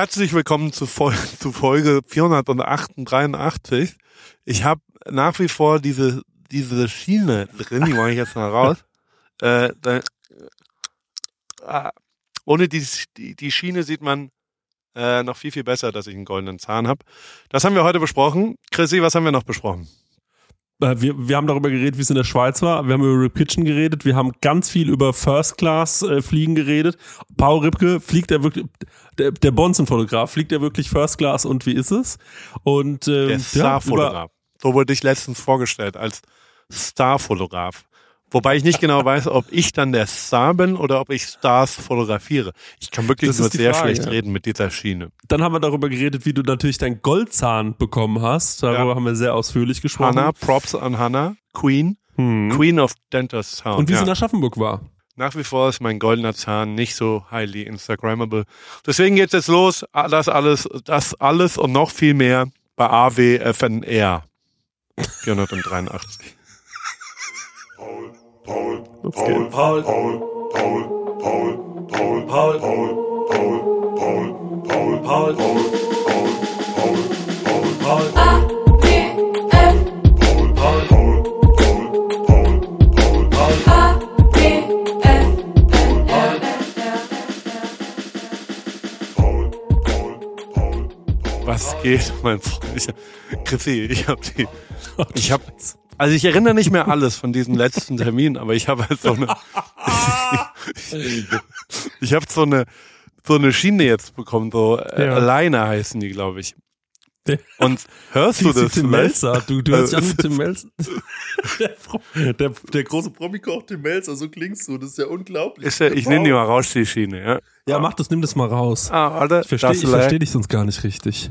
Herzlich willkommen zu, Fol zu Folge 483. Ich habe nach wie vor diese, diese Schiene drin, die mache ich jetzt mal raus. Äh, da, äh, ohne die, die, die Schiene sieht man äh, noch viel, viel besser, dass ich einen goldenen Zahn habe. Das haben wir heute besprochen. Chrissy, was haben wir noch besprochen? Äh, wir, wir haben darüber geredet, wie es in der Schweiz war. Wir haben über Rip Kitchen geredet. Wir haben ganz viel über First Class äh, Fliegen geredet. Paul Ripke fliegt er wirklich, der, der Bonzen-Fotograf fliegt er wirklich First Class und wie ist es? Und ähm, der Star-Fotograf. so wurde ich letztens vorgestellt als Star-Fotograf. Wobei ich nicht genau weiß, ob ich dann der Star bin oder ob ich Stars fotografiere. Ich kann wirklich nur sehr Frage, schlecht ja. reden mit dieser Schiene. Dann haben wir darüber geredet, wie du natürlich deinen Goldzahn bekommen hast. Darüber ja. haben wir sehr ausführlich gesprochen. Hannah, Props an Hannah, Queen. Hm. Queen of Dental Sound. Und wie ja. sie in Aschaffenburg war. Nach wie vor ist mein goldener Zahn nicht so highly Instagrammable. Deswegen geht's jetzt los. Das alles, das alles und noch viel mehr bei AWFNR 483. Paul, Paul, Paul, Paul, Paul, Paul, Paul, Paul, Paul, Paul, Paul, Paul, Paul, Paul, Paul, Paul, Paul, Was geht, mein Freund? Ich, Chrissy, ich hab die, ich hab, also ich erinnere nicht mehr alles von diesem letzten Termin, aber ich habe halt so eine, ich habe so eine, so eine Schiene jetzt bekommen, so äh, ja. alleine heißen die, glaube ich. Und hörst du das? Tim Melzer, du, du hörst an wie Tim Melzer. Der, der, der große Promi-Koch Tim Melzer, so klingst du, das ist ja unglaublich. Ist ja, ich nehme die mal raus, die Schiene, ja. Ja, mach das, nimm das mal raus. Ah, warte. Ich verstehe versteh dich sonst gar nicht richtig.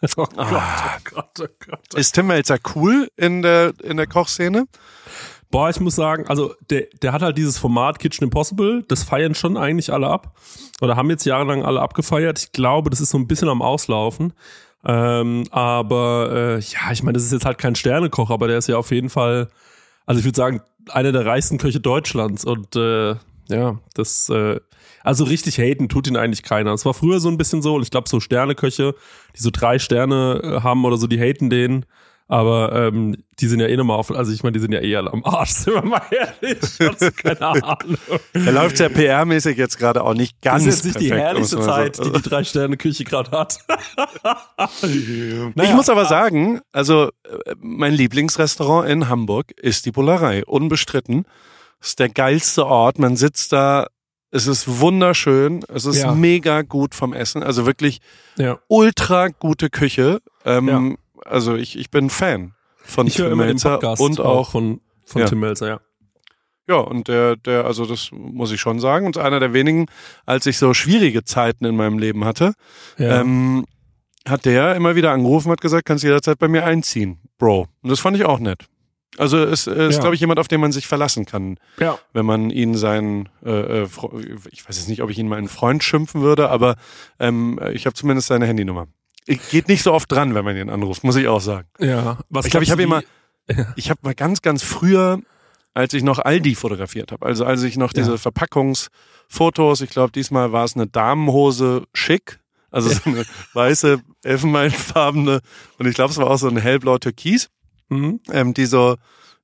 oh Gott, ah. oh Gott, oh Gott. Ist Tim Melzer cool in der, in der Kochszene? Boah, ich muss sagen, also der, der hat halt dieses Format Kitchen Impossible, das feiern schon eigentlich alle ab. Oder haben jetzt jahrelang alle abgefeiert. Ich glaube, das ist so ein bisschen am Auslaufen. Ähm, aber äh, ja, ich meine, das ist jetzt halt kein Sternekoch, aber der ist ja auf jeden Fall, also ich würde sagen, einer der reichsten Köche Deutschlands. Und äh, ja, das, äh, also richtig haten tut ihn eigentlich keiner. Es war früher so ein bisschen so, und ich glaube, so Sterneköche, die so drei Sterne äh, haben oder so, die haten den. Aber ähm, die sind ja eh nochmal auf, also ich meine, die sind ja eh alle am Arsch, sind wir mal ehrlich. Also keine Ahnung. Da läuft ja PR-mäßig jetzt gerade auch nicht ganz. Das ist jetzt nicht perfekt, die herrlichste Zeit, die die Drei-Sterne-Küche gerade hat. naja. Ich muss aber sagen, also äh, mein Lieblingsrestaurant in Hamburg ist die Bullerei. Unbestritten. Das ist der geilste Ort. Man sitzt da es ist wunderschön. Es ist ja. mega gut vom Essen. Also wirklich ja. ultra gute Küche. Ähm, ja. Also ich, ich bin Fan von ich Tim Melzer und auch von, von Tim Melzer, ja. Ja, und der, der, also das muss ich schon sagen, und einer der wenigen, als ich so schwierige Zeiten in meinem Leben hatte, ähm, hat der immer wieder angerufen, hat gesagt, kannst jederzeit bei mir einziehen, Bro. Und das fand ich auch nett. Also es ist, ja. glaube ich, jemand, auf den man sich verlassen kann. Ja. Wenn man ihn seinen, äh, äh ich weiß jetzt nicht, ob ich ihn meinen Freund schimpfen würde, aber ähm, ich habe zumindest seine Handynummer. Geht nicht so oft dran, wenn man ihn anruft, muss ich auch sagen. Ja. Was ich glaube, ich habe immer, ich habe mal ganz, ganz früher, als ich noch Aldi fotografiert habe, also als ich noch diese ja. Verpackungsfotos, ich glaube, diesmal war es eine Damenhose schick, also so eine weiße, elfenbeinfarbene und ich glaube, es war auch so ein hellblau Türkis mhm. ähm, die so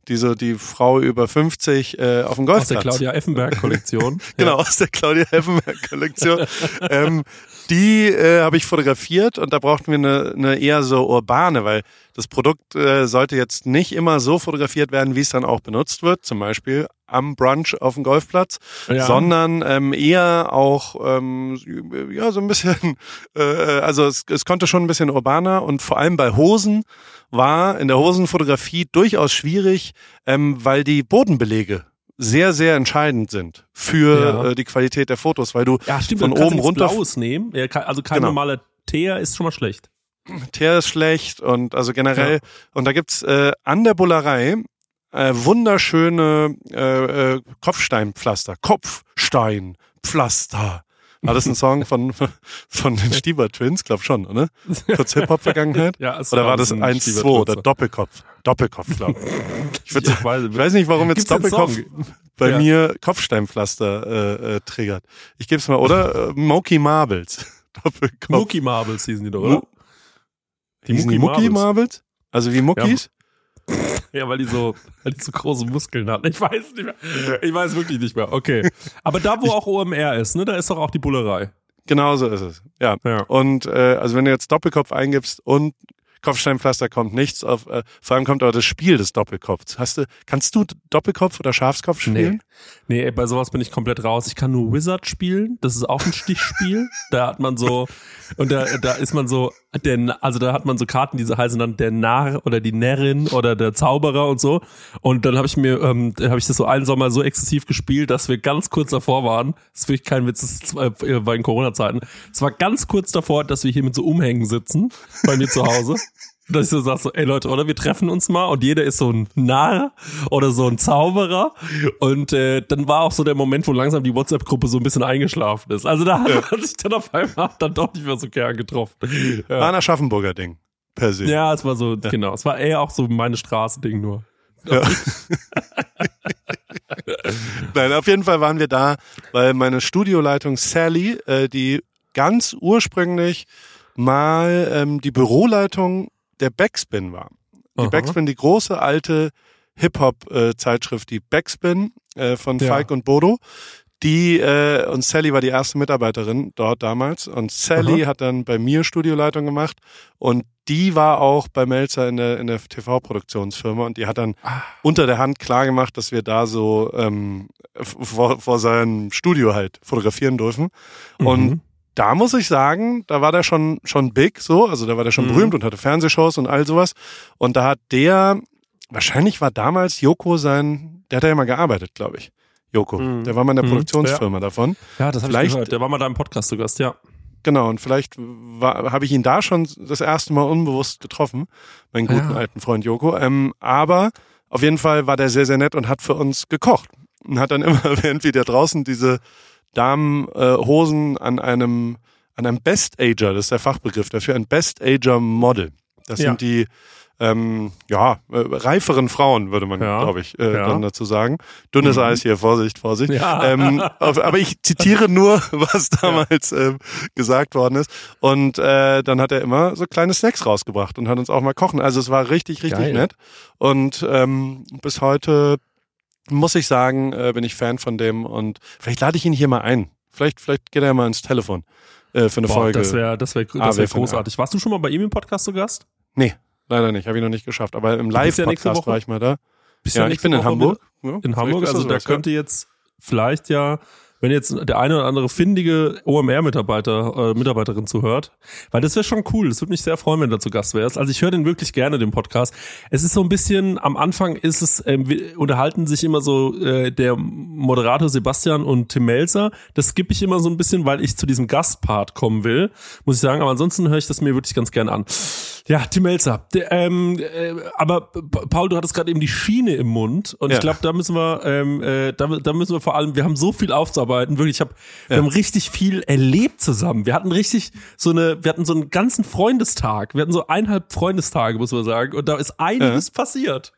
die so die Frau über 50 äh, auf dem Golfplatz. Aus der Claudia Effenberg Kollektion. genau, aus der Claudia Effenberg Kollektion. ähm, die äh, habe ich fotografiert und da brauchten wir eine, eine eher so urbane, weil das Produkt äh, sollte jetzt nicht immer so fotografiert werden, wie es dann auch benutzt wird, zum Beispiel am Brunch auf dem Golfplatz, ja. sondern ähm, eher auch ähm, ja so ein bisschen, äh, also es, es konnte schon ein bisschen urbaner und vor allem bei Hosen war in der Hosenfotografie durchaus schwierig, ähm, weil die Bodenbelege sehr, sehr entscheidend sind für ja. äh, die Qualität der Fotos, weil du ja, stimmt, von oben runter. Blaues nehmen. Ja, also kein genau. normaler Teer ist schon mal schlecht. Teer ist schlecht und also generell, ja. und da gibt's äh, an der Bullerei äh, wunderschöne äh, äh, Kopfsteinpflaster, Kopfsteinpflaster. War das ein Song von, von den Stieber Twins? Glaub schon, oder? Kurz Hip-Hop-Vergangenheit? Ja, es Oder war das 1-2 Stieber oder. Doppelkopf? Doppelkopf, glaube ich. Ich, würd, ich, weiß- weiß nicht, warum jetzt Doppelkopf bei Ja. mir Kopfsteinpflaster äh, äh, triggert. Ich geb's mal, oder? Äh, Moki Marbles. Doppelkopf. Mucki Marbles hießen die doch, oder? Hießen die Mucki Marbles? Also wie Muckis? Ja, weil die so, weil die so große Muskeln hatten. Ich weiß nicht mehr. Ich weiß wirklich nicht mehr. Okay. Aber da, wo auch OMR ist, ne, da ist doch auch die Bullerei. Genau so ist es. Ja. Ja. Und äh, also wenn du jetzt Doppelkopf eingibst und Kopfsteinpflaster kommt nichts auf, äh, vor allem kommt aber das Spiel des Doppelkopfs. Hast du, kannst du Doppelkopf oder Schafskopf spielen? Nee, ey, bei sowas bin ich komplett raus. Ich kann nur Wizard spielen. Das ist auch ein Stichspiel. da hat man so, und da, da ist man so, der, also da hat man so Karten, die so heißen dann der Narr oder die Närrin oder der Zauberer und so. Und dann habe ich mir, ähm, habe ich das so einen Sommer so exzessiv gespielt, dass wir ganz kurz davor waren. Das ist wirklich kein Witz, das ist, äh, war in Corona-Zeiten. Es war ganz kurz davor, dass wir hier mit so Umhängen sitzen, bei mir zu Hause. Dass ich so sag so, ey Leute, oder wir treffen uns mal und jeder ist so ein Narr oder so ein Zauberer. Und äh, dann war auch so der Moment, wo langsam die WhatsApp-Gruppe so ein bisschen eingeschlafen ist. Also da hat man sich dann auf einmal dann doch nicht mehr so gern getroffen. War Ja, ein Aschaffenburger Ding. Per se. ja es war so, genau. Es war eher auch so meine Straße-Ding nur. Ja. Nein, auf jeden Fall waren wir da, weil meine Studioleitung Sally, äh, die ganz ursprünglich mal ähm, die Büroleitung der Backspin war. Die Aha. Backspin, die große alte Hip-Hop-Zeitschrift, die Backspin äh, von Ja. Falk und Bodo. Die äh, und Sally war die erste Mitarbeiterin dort damals und Sally Aha. hat dann bei mir Studioleitung gemacht und die war auch bei Melzer in der in der TV-Produktionsfirma und die hat dann Ah. unter der Hand klar gemacht, dass wir da so ähm, vor, vor seinem Studio halt fotografieren dürfen und Mhm. Da muss ich sagen, da war der schon schon big so, also da war der schon Mhm. berühmt und hatte Fernsehshows und all sowas. Und da hat der, wahrscheinlich war damals Joko sein, der hat ja immer gearbeitet, glaube ich. Joko, Mhm. der war mal in der Mhm. Produktionsfirma davon. Ja, das habe ich Vielleicht- gehört. Der war mal da im Podcast zu Gast, ja. Genau, und vielleicht war- habe ich ihn da schon das erste Mal unbewusst getroffen, meinen guten Ja. alten Freund Joko. Ähm, aber auf jeden Fall war der sehr, sehr nett und hat für uns gekocht. Und hat dann immer, während wir da draußen diese Damenhosen äh, Hosen an einem an einem Best Ager, das ist der Fachbegriff dafür, ein Best Ager Model. Das Ja. sind die ähm, ja, äh, reiferen Frauen, würde man, Ja. glaube ich, äh, Ja. dann dazu sagen. Dünnes Mhm. Eis hier, Vorsicht, Vorsicht. Ja. Ähm, auf, aber ich zitiere nur, was damals ähm, gesagt worden ist. Und äh, dann hat er immer so kleine Snacks rausgebracht und hat uns auch mal kochen. Also es war richtig, richtig Geil. nett. Und ähm, bis heute muss ich sagen, äh, bin ich Fan von dem und vielleicht lade ich ihn hier mal ein. Vielleicht, vielleicht geht er mal ins Telefon äh, für eine Boah, Folge. das wäre das wär, Ah, das wär finden- großartig. Warst du schon mal bei ihm im Podcast zu Gast? nee, leider nicht. Habe ich noch nicht geschafft. Aber im ja Live-Podcast Woche- war ich mal da. Bist Ja, ich bin in Woche Hamburg. Ja, In Hamburg, also da ja. könnte jetzt vielleicht ja, wenn jetzt der eine oder andere findige OMR-Mitarbeiter, äh, Mitarbeiterin zuhört, weil das wäre schon cool. Das würde mich sehr freuen, wenn du zu Gast wärst. Also ich höre den wirklich gerne, den Podcast. Es ist so ein bisschen, am Anfang ist es, wir unterhalten sich immer so äh, der Moderator Sebastian und Tim Melzer. Das skippe ich immer so ein bisschen, weil ich zu diesem Gastpart kommen will, muss ich sagen. Aber ansonsten höre ich das mir wirklich ganz gerne an. Ja, Tim Melzer. Ähm, äh, aber Pa- Paul, du hattest gerade eben die Schiene im Mund und Ja. ich glaube, da müssen wir, ähm, äh, da, da müssen wir vor allem, wir haben so viel aufzuarbeiten. Wirklich, ich hab, wir Ja. haben richtig viel erlebt zusammen. Wir hatten richtig so eine, wir hatten so einen ganzen Freundestag. Wir hatten so eineinhalb Freundestage, muss man sagen. Und da ist einiges passiert.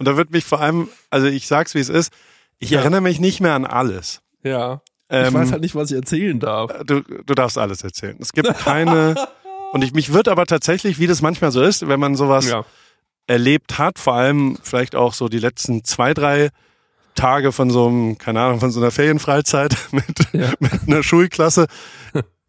Und da wird mich vor allem, also ich sag's wie es ist, ich Ja. erinnere mich nicht mehr an alles. Ja. Ähm, ich weiß halt nicht, was ich erzählen darf. Du, du darfst alles erzählen. Es gibt keine. und ich mich wird aber tatsächlich, wie das manchmal so ist, wenn man sowas Ja. erlebt hat, vor allem vielleicht auch so die letzten zwei, drei Tage von so einem, keine Ahnung, von so einer Ferienfreizeit mit, Ja. mit einer Schulklasse,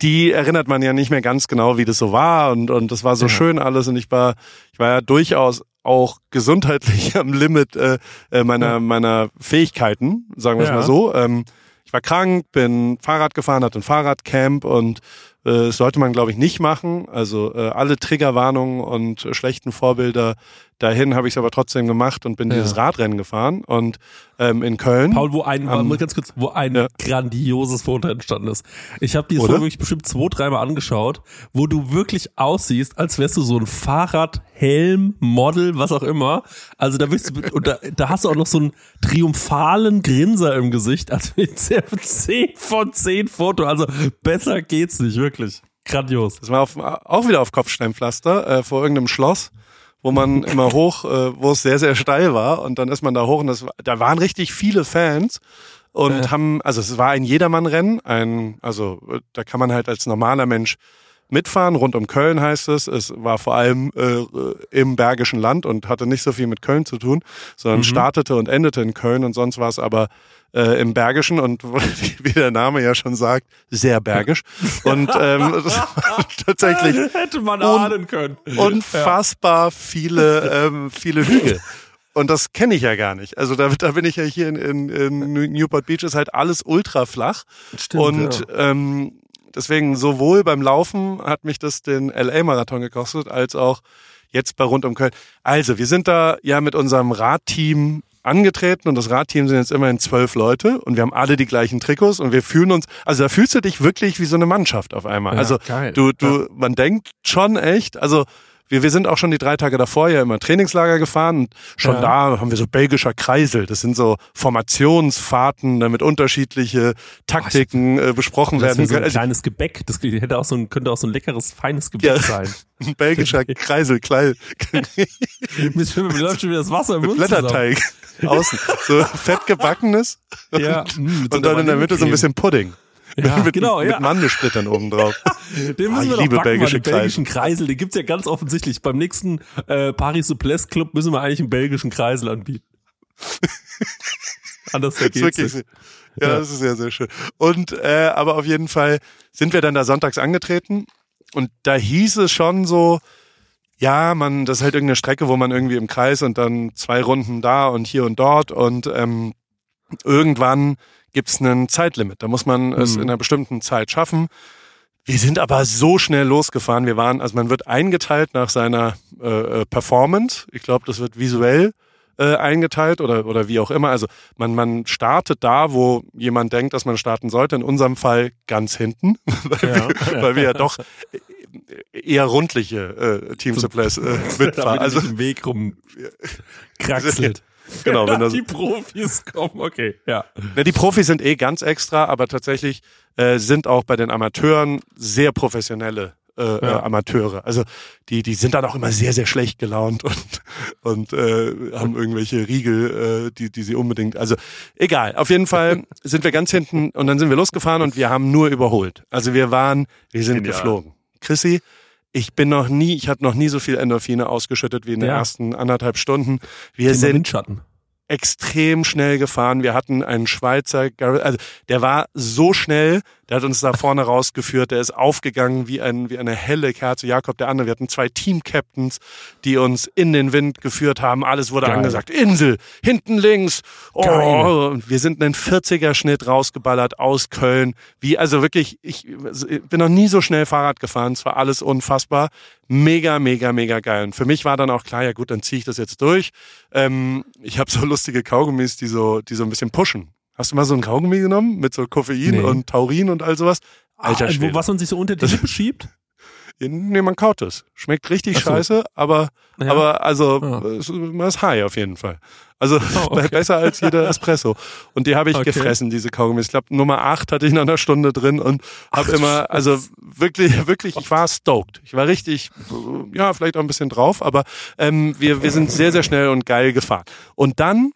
die erinnert man ja nicht mehr ganz genau, wie das so war und, und das war so Ja. schön alles und ich war, ich war ja durchaus auch gesundheitlich am Limit äh, äh, meiner, meiner Fähigkeiten, sagen wir es mal so. Ähm, ich war krank, bin Fahrrad gefahren, hatte ein Fahrradcamp und äh, sollte man, glaube ich, nicht machen. Also äh, alle Triggerwarnungen und schlechten Vorbilder, dahin habe ich es aber trotzdem gemacht und bin Ja. dieses Radrennen gefahren und ähm, in Köln. Paul, wo ein, mal ganz kurz, wo ein Ja. grandioses Foto entstanden ist. Ich habe dieses Oder? Foto wirklich bestimmt zwei, dreimal angeschaut, wo du wirklich aussiehst, als wärst du so ein Fahrrad, Helm, Model, was auch immer. Also da bist du, und da, da hast du auch noch so einen triumphalen Grinser im Gesicht. Also ein 10 von 10 Foto. Also besser geht's nicht, wirklich. Grandios. Das war auf, auch wieder auf Kopfsteinpflaster äh, vor irgendeinem Schloss, wo man immer hoch, äh, wo es sehr, sehr steil war und dann ist man da hoch und das, war- da waren richtig viele Fans und Ja. haben, also es war ein Jedermannrennen, ein, also äh, da kann man halt als normaler Mensch mitfahren, rund um Köln heißt es. Es war vor allem äh, im Bergischen Land und hatte nicht so viel mit Köln zu tun, sondern Mhm. startete und endete in Köln und sonst war es aber äh, im Bergischen und wie der Name ja schon sagt, sehr bergisch. Und ähm, tatsächlich Hätte man ahnen können. unfassbar viele, ähm, viele Hügel. Und das kenne ich ja gar nicht. Also da, da bin ich ja hier in, in, in Newport Beach ist halt alles ultra flach. Stimmt, und ähm, deswegen sowohl beim Laufen hat mich das den LA-Marathon gekostet, als auch jetzt bei Rund um Köln. Also, wir sind da ja mit unserem Radteam angetreten und das Radteam sind jetzt immerhin zwölf Leute und wir haben alle die gleichen Trikots und wir fühlen uns, also da fühlst du dich wirklich wie so eine Mannschaft auf einmal. Ja, also geil. du, du, man denkt schon echt, also wir, wir sind auch schon die drei Tage davor ja immer Trainingslager gefahren und schon Ja. da haben wir so belgischer Kreisel. Das sind so Formationsfahrten, damit unterschiedliche Taktiken äh, besprochen Das werden ist so ein können. Also, kleines Gebäck. Das hätte auch so ein, könnte auch so ein leckeres, feines Gebäck Ja. sein. ein belgischer Kreisel, klein, mir läuft schon wieder das Wasser im mit Mund zusammen. Blätterteig außen. So fett gebackenes Ja, mm, mit so und dann in der Mitte so ein bisschen Pudding. Ja, mit, genau, mit ja. Mandelsplittern oben drauf. Den müssen ich wir doch liebe backen, belgische den belgischen Kreisel. Den gibt's ja ganz offensichtlich. Beim nächsten äh, Paris Souplesse Club müssen wir eigentlich einen belgischen Kreisel anbieten. Anders geht's nicht. Ja. das ist sehr, sehr schön. Und äh, aber auf jeden Fall sind wir dann da sonntags angetreten und da hieß es schon so, ja, man, das ist halt irgendeine Strecke, wo man irgendwie im Kreis und dann zwei Runden da und hier und dort und ähm, irgendwann gibt's einen Zeitlimit. Da muss man es Mhm. in einer bestimmten Zeit schaffen. Wir sind aber so schnell losgefahren. Wir waren, also man wird eingeteilt nach seiner äh, äh, Performance. Ich glaube, das wird visuell äh, eingeteilt oder oder wie auch immer. Also man man startet da, wo jemand denkt, dass man starten sollte. In unserem Fall ganz hinten, weil, Ja. wir, weil wir ja doch eher rundliche äh, Team So- Supplies äh, mitfahren. Also im Weg rum kraxelt. genau, wenn das die Profis kommen, okay, ja. Ne, die Profis sind eh ganz extra, aber tatsächlich äh, sind auch bei den Amateuren sehr professionelle äh, äh, Ja. Amateure. Also die, die sind dann auch immer sehr, sehr schlecht gelaunt und, und äh, haben irgendwelche Riegel, äh, die, die sie unbedingt. Also egal. Auf jeden Fall sind wir ganz hinten und dann sind wir losgefahren und wir haben nur überholt. Also wir waren, wir sind Genial. geflogen. Chrissy, ich bin noch nie, ich habe noch nie so viel Endorphine ausgeschüttet wie in den Ja. ersten anderthalb Stunden. Wir Thema sind Windschatten. extrem schnell gefahren. Wir hatten einen Schweizer, also der war so schnell, der hat uns da vorne rausgeführt, der ist aufgegangen wie, ein, wie eine helle Kerze. Jakob, der andere, wir hatten zwei Team-Captains, die uns in den Wind geführt haben. Alles wurde Geil. angesagt. Insel, hinten links. Oh, Geil. wir sind einen 40er-Schnitt rausgeballert aus Köln. Wie, also wirklich, ich bin noch nie so schnell Fahrrad gefahren. Es war alles unfassbar. Mega, mega, mega geil. Und für mich war dann auch klar, ja gut, dann ziehe ich das jetzt durch. Ähm, ich habe so lustige Kaugummis, die so, die so ein bisschen pushen. Hast du mal so ein Kaugummi genommen mit so Koffein Nee. und Taurin und all sowas? Alter ah, Schwede. was man sich so unter die Lippe schiebt? Nee, man kaut es. Schmeckt richtig so. scheiße, aber, Ja. aber also Ah. es- man ist high auf jeden Fall. Also Oh, okay. besser als jeder Espresso. Und die habe ich Okay. gefressen, diese Kaugummis. Ich glaube, Nummer acht hatte ich nach einer Stunde drin und habe immer, also wirklich, wirklich, ich war stoked. Ich war richtig, ja, vielleicht auch ein bisschen drauf, aber ähm, wir, wir sind sehr, sehr schnell und geil gefahren. Und dann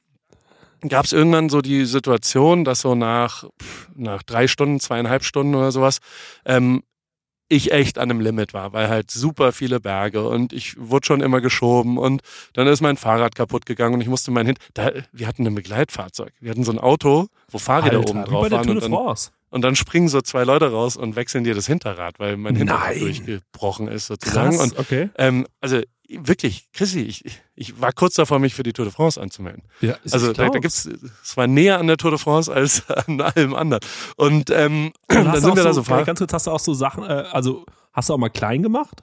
gab es irgendwann so die Situation, dass so nach, pff, nach drei Stunden, zweieinhalb Stunden oder sowas, ähm, ich echt an einem Limit war, weil halt super viele Berge und ich wurde schon immer geschoben und dann ist mein Fahrrad kaputt gegangen und ich musste mein Hin da, wir hatten ein Begleitfahrzeug. Wir hatten so ein Auto, wo Fahrräder Alter, oben drauf waren und dann, und dann springen so zwei Leute raus und wechseln dir das Hinterrad, weil mein Hinterrad Nein. durchgebrochen ist sozusagen. Krass, Und okay. ähm, also wirklich, Chrissy, ich, ich war kurz davor, mich für die Tour de France anzumelden. Ja, Also da, da gibt's, es war näher an der Tour de France als an allem anderen. Und ähm, dann du sind wir da so, so fahren. Ganz kurz, hast du auch so Sachen, äh, also hast du auch mal klein gemacht?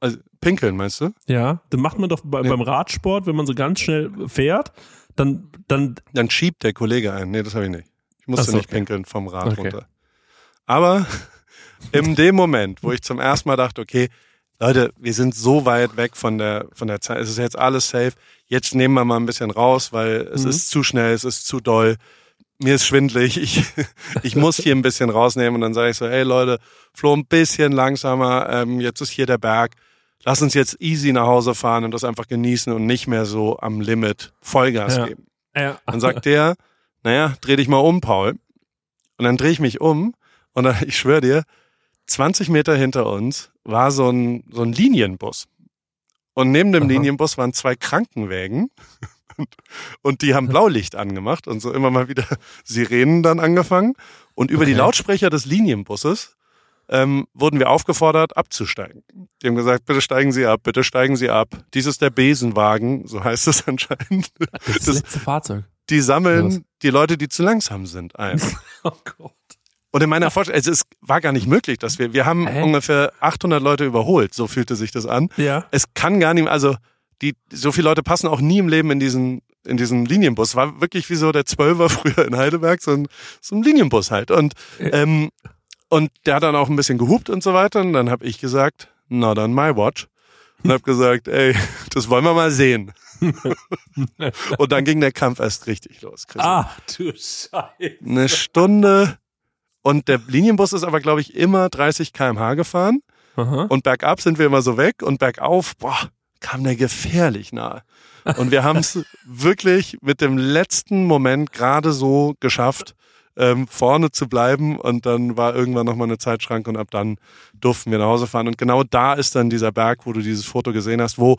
Also pinkeln, meinst du? Ja, dann macht man doch bei, Nee. beim Radsport, wenn man so ganz schnell fährt, dann, dann, Dann schiebt der Kollege ein. Nee, das habe ich nicht. Ich musste so, nicht okay. pinkeln vom Rad Okay. runter. Aber in dem Moment, wo ich zum ersten Mal dachte, okay, Leute, wir sind so weit weg von der, von der Zeit. Es ist jetzt alles safe. Jetzt nehmen wir mal ein bisschen raus, weil es Mhm. ist zu schnell, es ist zu doll. Mir ist schwindlig. Ich, ich muss hier ein bisschen rausnehmen. Und dann sage ich so, hey Leute, Flo, ein bisschen langsamer. Ähm, jetzt ist hier der Berg. Lass uns jetzt easy nach Hause fahren und das einfach genießen und nicht mehr so am Limit Vollgas Ja. geben. ja. Dann sagt der, naja, dreh dich mal um, Paul. Und dann drehe ich mich um und dann, ich schwöre dir, 20 Meter hinter uns war so ein, so ein Linienbus. Und neben dem Aha. Linienbus waren zwei Krankenwägen und, die haben Blaulicht angemacht und so immer mal wieder Sirenen dann angefangen. Und über die Okay. Lautsprecher des Linienbusses ähm, wurden wir aufgefordert, abzusteigen. Die haben gesagt, bitte steigen Sie ab, bitte steigen Sie ab. Dies ist der Besenwagen, so heißt es anscheinend. Das, ist das letzte Fahrzeug. Die sammeln die Leute, die zu langsam sind, ein. Oh Gott. Und in meiner Vorstellung, also es war gar nicht möglich, dass wir, wir haben Hä? ungefähr 800 Leute überholt, so fühlte sich das an. Ja. Es kann gar nicht, also die, so viele Leute passen auch nie im Leben in diesen, in diesen Linienbus. War wirklich wie so der Zwölfer früher in Heidelberg, so ein, so ein Linienbus halt. Und, ähm, und der hat dann auch ein bisschen gehupt und so weiter. Und dann habe ich gesagt, not on my watch. Und habe gesagt, ey, das wollen wir mal sehen. und dann ging der Kampf erst richtig los. Chris. Ah, du Scheiße. Eine Stunde. Und der Linienbus ist aber, glaube ich, immer 30 kmh gefahren. Aha. Und bergab sind wir immer so weg und bergauf, boah, kam der gefährlich nahe. Und wir haben es wirklich mit dem letzten Moment gerade so geschafft, ähm, vorne zu bleiben. Und dann war irgendwann nochmal eine Zeitschranke und ab dann durften wir nach Hause fahren. Und genau da ist dann dieser Berg, wo du dieses Foto gesehen hast, wo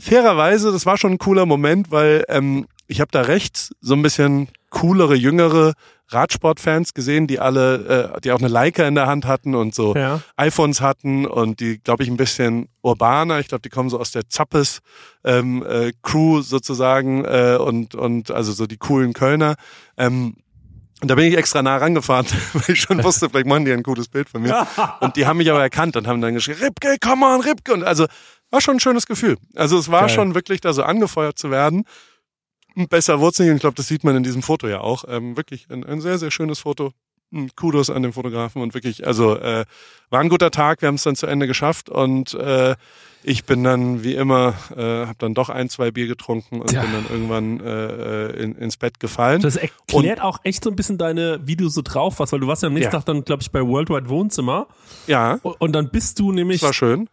fairerweise, das war schon ein cooler Moment, weil ähm, ich habe da rechts so ein bisschen coolere, jüngere Radsportfans gesehen, die alle, äh, die auch eine Leica in der Hand hatten und so Ja. iPhones hatten und die, glaube ich, ein bisschen urbaner. Ich glaube, die kommen so aus der Zappes ähm, äh, Crew sozusagen äh, und und also so die coolen Kölner. Ähm, und da bin ich extra nah rangefahren, weil ich schon wusste, vielleicht machen die ein cooles Bild von mir. Und die haben mich aber erkannt und haben dann geschrien, Ripke, come on, Ripke. Und also war schon ein schönes Gefühl. Also es war Geil. schon wirklich da so angefeuert zu werden. Und Besser wurde nicht. Und ich glaube, das sieht man in diesem Foto ja auch. Ähm, wirklich ein, ein sehr, sehr schönes Foto. Hm, Kudos an den Fotografen und wirklich, also äh, war ein guter Tag. Wir haben es dann zu Ende geschafft und äh, ich bin dann wie immer, äh, habe dann doch ein, zwei Bier getrunken und Tja. bin dann irgendwann äh, äh, in, ins Bett gefallen. Das erklärt auch echt so ein bisschen deine, wie du so drauf warst, weil du warst ja am nächsten Ja. Tag dann, glaube ich, bei Worldwide Wohnzimmer. ja, Und und dann bist du nämlich das war schön.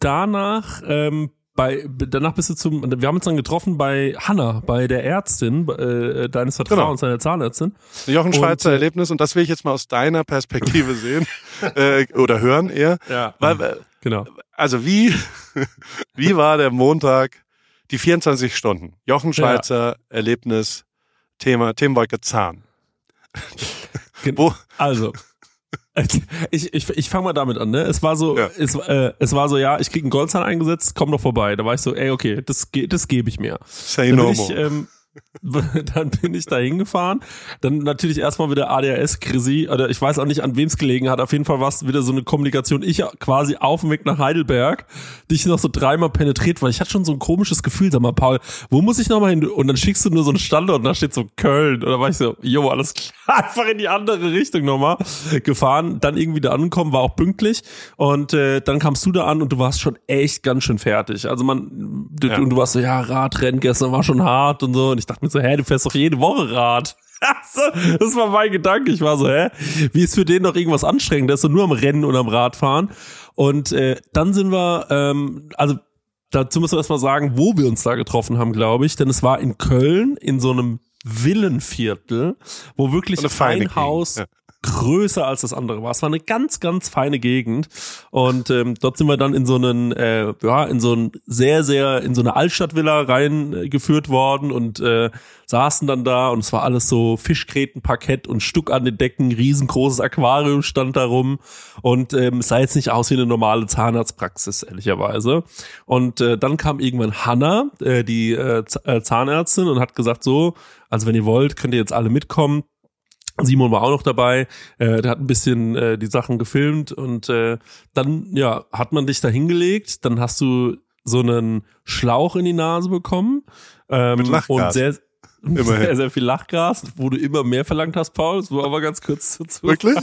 danach ähm, bei danach bist du zum wir haben uns dann getroffen bei Hanna, bei der Ärztin äh, deines Vertrauens, deiner Zahnärztin. Jochen Und, Schweizer äh, Erlebnis und das will ich jetzt mal aus deiner Perspektive sehen äh, oder hören eher. Ja. Weil, äh, Genau. also wie, wie war der Montag, die 24 Stunden? Jochen Schweizer Erlebnis, Thema, Themenwolke Zahn. Wo, Also ich, ich, ich fange mal damit an, ne? Es war so, Ja. es, äh, es war so, ja, ich krieg einen Goldzahn eingesetzt, komm doch vorbei. Da war ich so, ey, okay, das, das gebe ich mir. say no ich, more. ähm, dann bin ich da hingefahren. Dann natürlich erstmal wieder ADHS-Krisi. Oder ich weiß auch nicht, an wem es gelegen hat. Auf jeden Fall war es wieder so eine Kommunikation. Ich quasi auf dem Weg nach Heidelberg, dich noch so dreimal penetriert, weil ich hatte schon so ein komisches Gefühl. Sag mal, Paul, wo muss ich nochmal hin? Und dann schickst du nur so einen Standort und da steht so Köln. Da war ich so, jo, alles klar. Einfach in die andere Richtung nochmal gefahren. Dann irgendwie da angekommen, war auch pünktlich. Und äh, dann kamst du da an und du warst schon echt ganz schön fertig. Also man, Ja. und du warst so, ja, Radrennen gestern war schon hart und so. Und ich dachte mir so, hä, du fährst doch jede Woche Rad. So, das war mein Gedanke. Ich war so, hä? Wie ist für den noch irgendwas anstrengend? Der ist doch nur am Rennen und am Radfahren. Und äh, dann sind wir, ähm, also dazu müssen wir erstmal sagen, wo wir uns da getroffen haben, glaube ich. Denn es war in Köln in so einem Villenviertel, wo wirklich ein Haus ja. Größer als das andere war. Es war eine ganz, ganz feine Gegend. Und ähm, dort sind wir dann in so einen, äh, ja, in so ein sehr, sehr, in so eine Altstadtvilla reingeführt worden und äh, saßen dann da und es war alles so Fischgrätenparkett und Stuck an den Decken, riesengroßes Aquarium stand da rum und ähm, es sah jetzt nicht aus wie eine normale Zahnarztpraxis, ehrlicherweise. Und äh, dann kam irgendwann Hanna, äh, die äh, äh, Zahnärztin, und hat gesagt so, also wenn ihr wollt, könnt ihr jetzt alle mitkommen Simon war auch noch dabei, äh, der hat ein bisschen äh, die Sachen gefilmt und äh, dann ja hat man dich da hingelegt, dann hast du so einen Schlauch in die Nase bekommen ähm, Mit Lachgas. und sehr, Immerhin. sehr sehr viel Lachgas, wo du immer mehr verlangt hast, Paul. Das war aber ganz kurz dazu. Wirklich?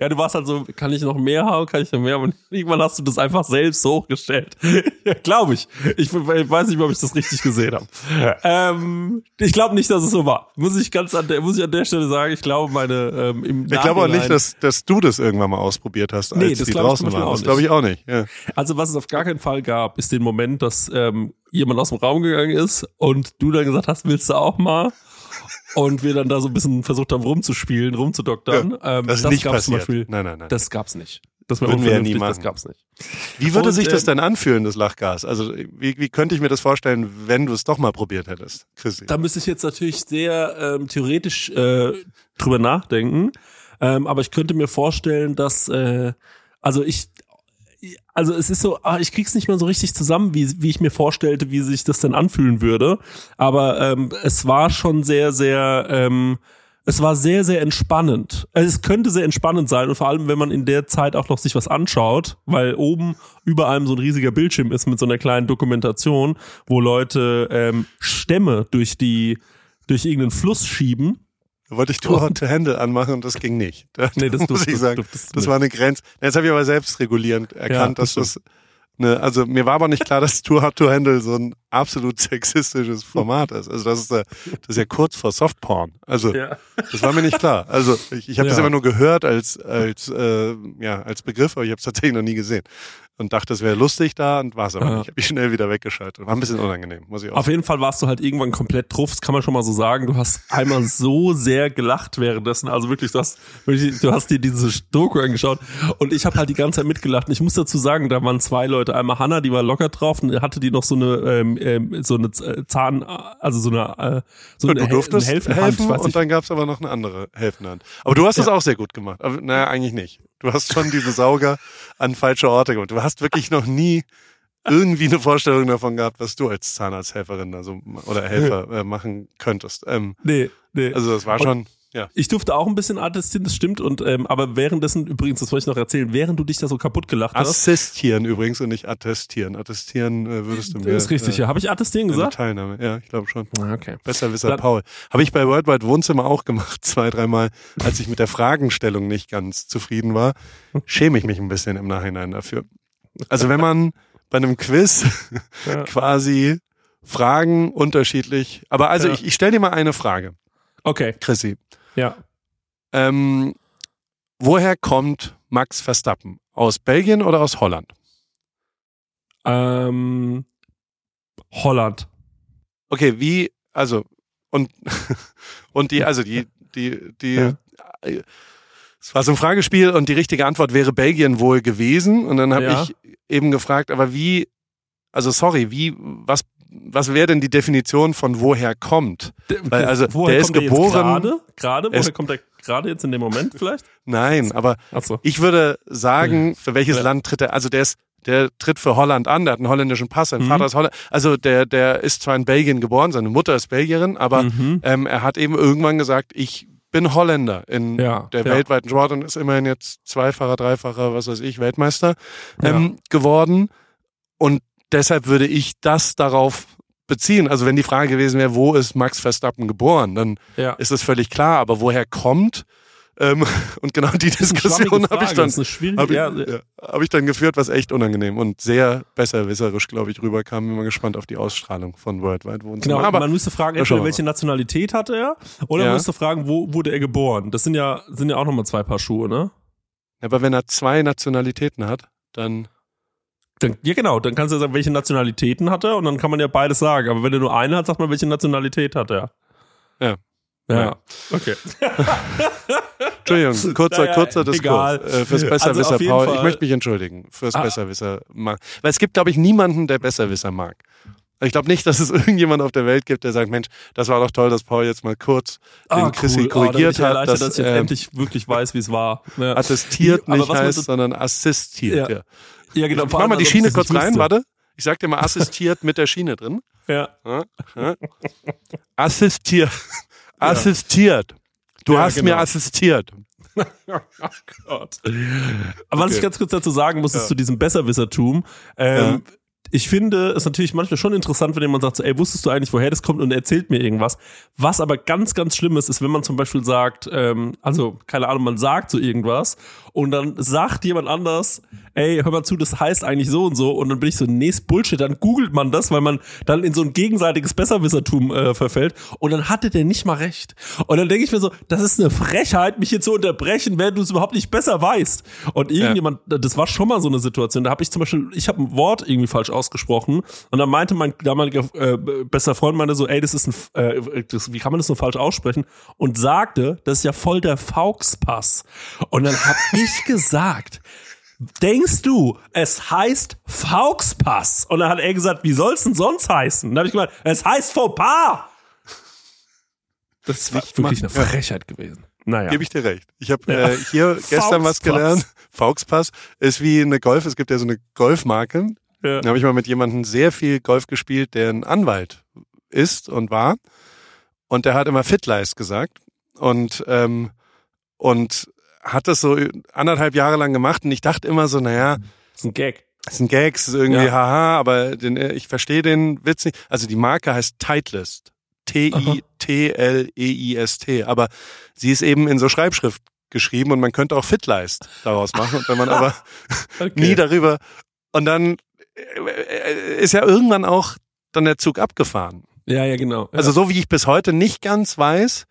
Ja, du warst halt so, kann ich noch mehr haben, kann ich noch mehr, aber irgendwann hast du das einfach selbst hochgestellt. ja, glaube ich. ich. Ich weiß nicht, ob ich das richtig gesehen habe. Ähm, ich glaube nicht, dass es so war. Muss ich ganz an der, muss ich an der Stelle sagen, ich glaube meine, ähm, im Ich glaube auch nicht, dass, dass du das irgendwann mal ausprobiert hast, als Nee, das die glaube ich draußen waren. auch Das glaube ich auch nicht. Ja. Also was es auf gar keinen Fall gab, ist den Moment, dass ähm, jemand aus dem Raum gegangen ist und du dann gesagt hast, willst du auch mal? Und wir dann da so ein bisschen versucht haben rumzuspielen, rumzudoktern. ähm, das ist nicht gab's zum. Beispiel. Nein, nein, nein. Das gab's nicht. Das war Würden wir ja nie das machen. gab's nicht. Wie würde Und, sich das ähm, denn anfühlen, das Lachgas? Also wie, wie könnte ich mir das vorstellen, wenn du es doch mal probiert hättest, Chrissy? Da müsste ich jetzt natürlich sehr ähm, theoretisch äh, drüber nachdenken. Ähm, aber ich könnte mir vorstellen, dass äh, also ich also es ist so, ah, ich krieg's nicht mehr so richtig zusammen, wie, wie ich mir vorstellte, wie sich das denn anfühlen würde. Aber ähm, es war schon sehr, sehr, ähm, es war sehr, sehr entspannend. Also es könnte sehr entspannend sein und vor allem, wenn man in der Zeit auch noch sich was anschaut, weil oben über allem so ein riesiger Bildschirm ist mit so einer kleinen Dokumentation, wo Leute ähm, Stämme durch die durch irgendeinen Fluss schieben. Da wollte ich Too Hot to Handle anmachen und das ging nicht. Da, Nee, das muss ich sagen. Das war eine Grenze. Jetzt habe ich aber selbstregulierend erkannt, das dass das eine, also mir war aber nicht klar, dass Too Hot to Handle so ein absolut sexistisches Format ist. Also das ist ja, das ist ja kurz vor Softporn. Also Ja. das war mir nicht klar. Also ich, ich habe das Ja. immer nur gehört als als äh, ja als Begriff, aber ich habe es tatsächlich noch nie gesehen und dachte, es wäre lustig da und war es aber Ja. nicht. Habe ich schnell wieder weggeschaltet. War ein bisschen unangenehm, muss ich auch. Auf jeden Fall warst du halt irgendwann komplett drauf, das kann man schon mal so sagen. Du hast einmal so sehr gelacht währenddessen. Also wirklich, du hast, wirklich, du hast dir diese Doku angeschaut und ich habe halt die ganze Zeit mitgelacht. Und ich muss dazu sagen, da waren zwei Leute. Einmal Hanna, die war locker drauf und hatte die noch so eine, ähm, ähm, so eine Z- Zahn, also so eine, äh, so eine du durftest eine helfen weiß und nicht. dann gab es aber noch eine andere helfende Hand. Aber du hast das Ja. auch sehr gut gemacht. Aber, naja, eigentlich nicht. Du hast schon diese Sauger an falsche Orte gemacht. Du hast wirklich noch nie irgendwie eine Vorstellung davon gehabt, was du als Zahnarzthelferin also, oder Helfer äh, machen könntest. Ähm, Nee, nee. also das war Und- schon, ja. Ich durfte auch ein bisschen attestieren, das stimmt. Und ähm, aber währenddessen, übrigens, das wollte ich noch erzählen, während du dich da so kaputt gelacht hast. Assistieren übrigens und nicht attestieren. Attestieren äh, würdest du mir. Das ist richtig, äh, ja. Habe ich attestieren gesagt? Teilnahme. Ja, ich glaube schon. Ah, Okay. Besserwisser Dann- Paul. Habe ich bei Worldwide Wohnzimmer auch gemacht, zwei, dreimal, als ich mit der Fragenstellung nicht ganz zufrieden war. Schäme ich mich ein bisschen im Nachhinein dafür. Also wenn man bei einem Quiz Ja. quasi Fragen unterschiedlich, aber also Ja. ich, ich stelle dir mal eine Frage, Okay, Chrissy. Ja. Ähm, woher kommt Max Verstappen? Aus Belgien oder aus Holland? Ähm, Holland. Okay, wie, also, und, und die, also die, die, die, Ja. es war so ein Fragespiel und die richtige Antwort wäre Belgien wohl gewesen. Und dann habe Ja. ich eben gefragt, aber wie, also sorry, wie, was, was wäre denn die Definition von woher kommt? Weil, also, woher der ist er geboren- Gerade? Gerade? Woher Es- kommt er gerade jetzt in dem Moment vielleicht? Nein, aber Achso. ich würde sagen, für welches Ja. Land tritt er, also der ist, der tritt für Holland an, der hat einen holländischen Pass, sein Mhm. Vater ist Holland, also der, der ist zwar in Belgien geboren, seine Mutter ist Belgierin, aber Mhm. ähm, er hat eben irgendwann gesagt, ich bin Holländer in Ja, der ja. weltweiten Sport und ist immerhin jetzt zweifacher, dreifacher, was weiß ich, Weltmeister ähm, geworden. Und deshalb würde ich das darauf beziehen. Also wenn die Frage gewesen wäre, wo ist Max Verstappen geboren, dann Ja. ist es völlig klar. Aber woher kommt? Ähm, und genau die Das Diskussion habe ich dann Das habe ich, ja, ja, hab ich dann geführt, was echt unangenehm und sehr besserwisserisch, glaube ich, rüberkam. Bin mal gespannt auf die Ausstrahlung von Worldwide Wohnzimmer. Genau, Aber man müsste fragen, entweder welche Nationalität hatte er oder man müsste fragen, wo wurde er geboren? Das sind ja, sind ja auch nochmal zwei Paar Schuhe, ne? aber wenn er zwei Nationalitäten hat, dann Dann, ja, genau, dann kannst du ja sagen, welche Nationalitäten hat er und dann kann man ja beides sagen. Aber wenn er nur eine hat, sagt man, welche Nationalität hat er. Ja. Ja, Ja. okay. Entschuldigung, kurzer, Naja, kurzer Diskurs egal. äh, fürs Also Besserwisser, jeden Paul. Fall- Ich möchte mich entschuldigen fürs Ah. Besserwisser mag. Weil es gibt, glaube ich, niemanden, der Besserwisser mag. Ich glaube nicht, dass es irgendjemand auf der Welt gibt, der sagt, Mensch, das war doch toll, dass Paul jetzt mal kurz den Chrissy Ah, cool. Bin korrigiert ich hat, dass, dass ich jetzt ähm, endlich wirklich weiß, wie es war. Ja, attestiert Aber nicht heißt, so- sondern assistiert. Ja. Ja. Ja genau. Ich mach mal die als ob Schiene kurz rein, warte. Ich sag dir mal assistiert mit der Schiene drin. Ja. Ja, ja. Assistiert. Assistiert. Du Ja, hast genau. mir assistiert. oh Gott. Aber was ich ganz kurz dazu sagen muss, ist Ja. zu diesem Besserwissertum. Ähm, Ich finde es natürlich manchmal schon interessant, wenn jemand sagt, so, ey, wusstest du eigentlich, woher das kommt und er erzählt mir irgendwas. Was aber ganz, ganz schlimm ist, ist, wenn man zum Beispiel sagt, ähm, also, keine Ahnung, man sagt so irgendwas und dann sagt jemand anders, ey, hör mal zu, das heißt eigentlich so und so und dann bin ich so, nee, ist Bullshit, dann googelt man das, weil man dann in so ein gegenseitiges Besserwissertum äh, verfällt und dann hatte der nicht mal recht. Und dann denke ich mir so, das ist eine Frechheit, mich hier zu unterbrechen, wenn du es überhaupt nicht besser weißt. Und irgendjemand, das war schon mal so eine Situation, da habe ich zum Beispiel, ich habe ein Wort irgendwie falsch ausgesprochen und dann meinte mein damaliger äh, bester Freund meinte so, ey, das ist ein, äh, das, wie kann man das so falsch aussprechen? Und sagte, das ist ja voll der Fauxpass. Und dann habe ich gesagt, denkst du, es heißt Fauxpass? Und dann hat er gesagt, wie soll's denn sonst heißen? Und dann habe ich gemeint, es heißt Fauxpas. Das ist Nicht wirklich eine. Ja. Frechheit gewesen. Naja. Gebe ich dir recht. Ich habe Ja. äh, hier gestern was Fauxpass. gelernt. Fauxpass ist wie eine Golf. Es gibt ja so eine Golfmarke. Ja. Da habe ich mal mit jemandem sehr viel Golf gespielt, der ein Anwalt ist und war. Und der hat immer Fitleist gesagt. Und, ähm, und hat das so anderthalb Jahre lang gemacht. Und ich dachte immer so, naja, Das ist ein Gag. das ist ein Gag, ist irgendwie Ja. haha, aber den, äh, ich verstehe den Witz nicht. Also die Marke heißt Titleist. T-I-T-L-E-I-S-T. Aber sie ist eben in so Schreibschrift geschrieben und man könnte auch Fitleist daraus machen. Und wenn man aber Okay. nie darüber. Und dann äh, ist ja irgendwann auch dann der Zug abgefahren. Ja, ja, genau. Ja. Also so wie ich bis heute nicht ganz weiß,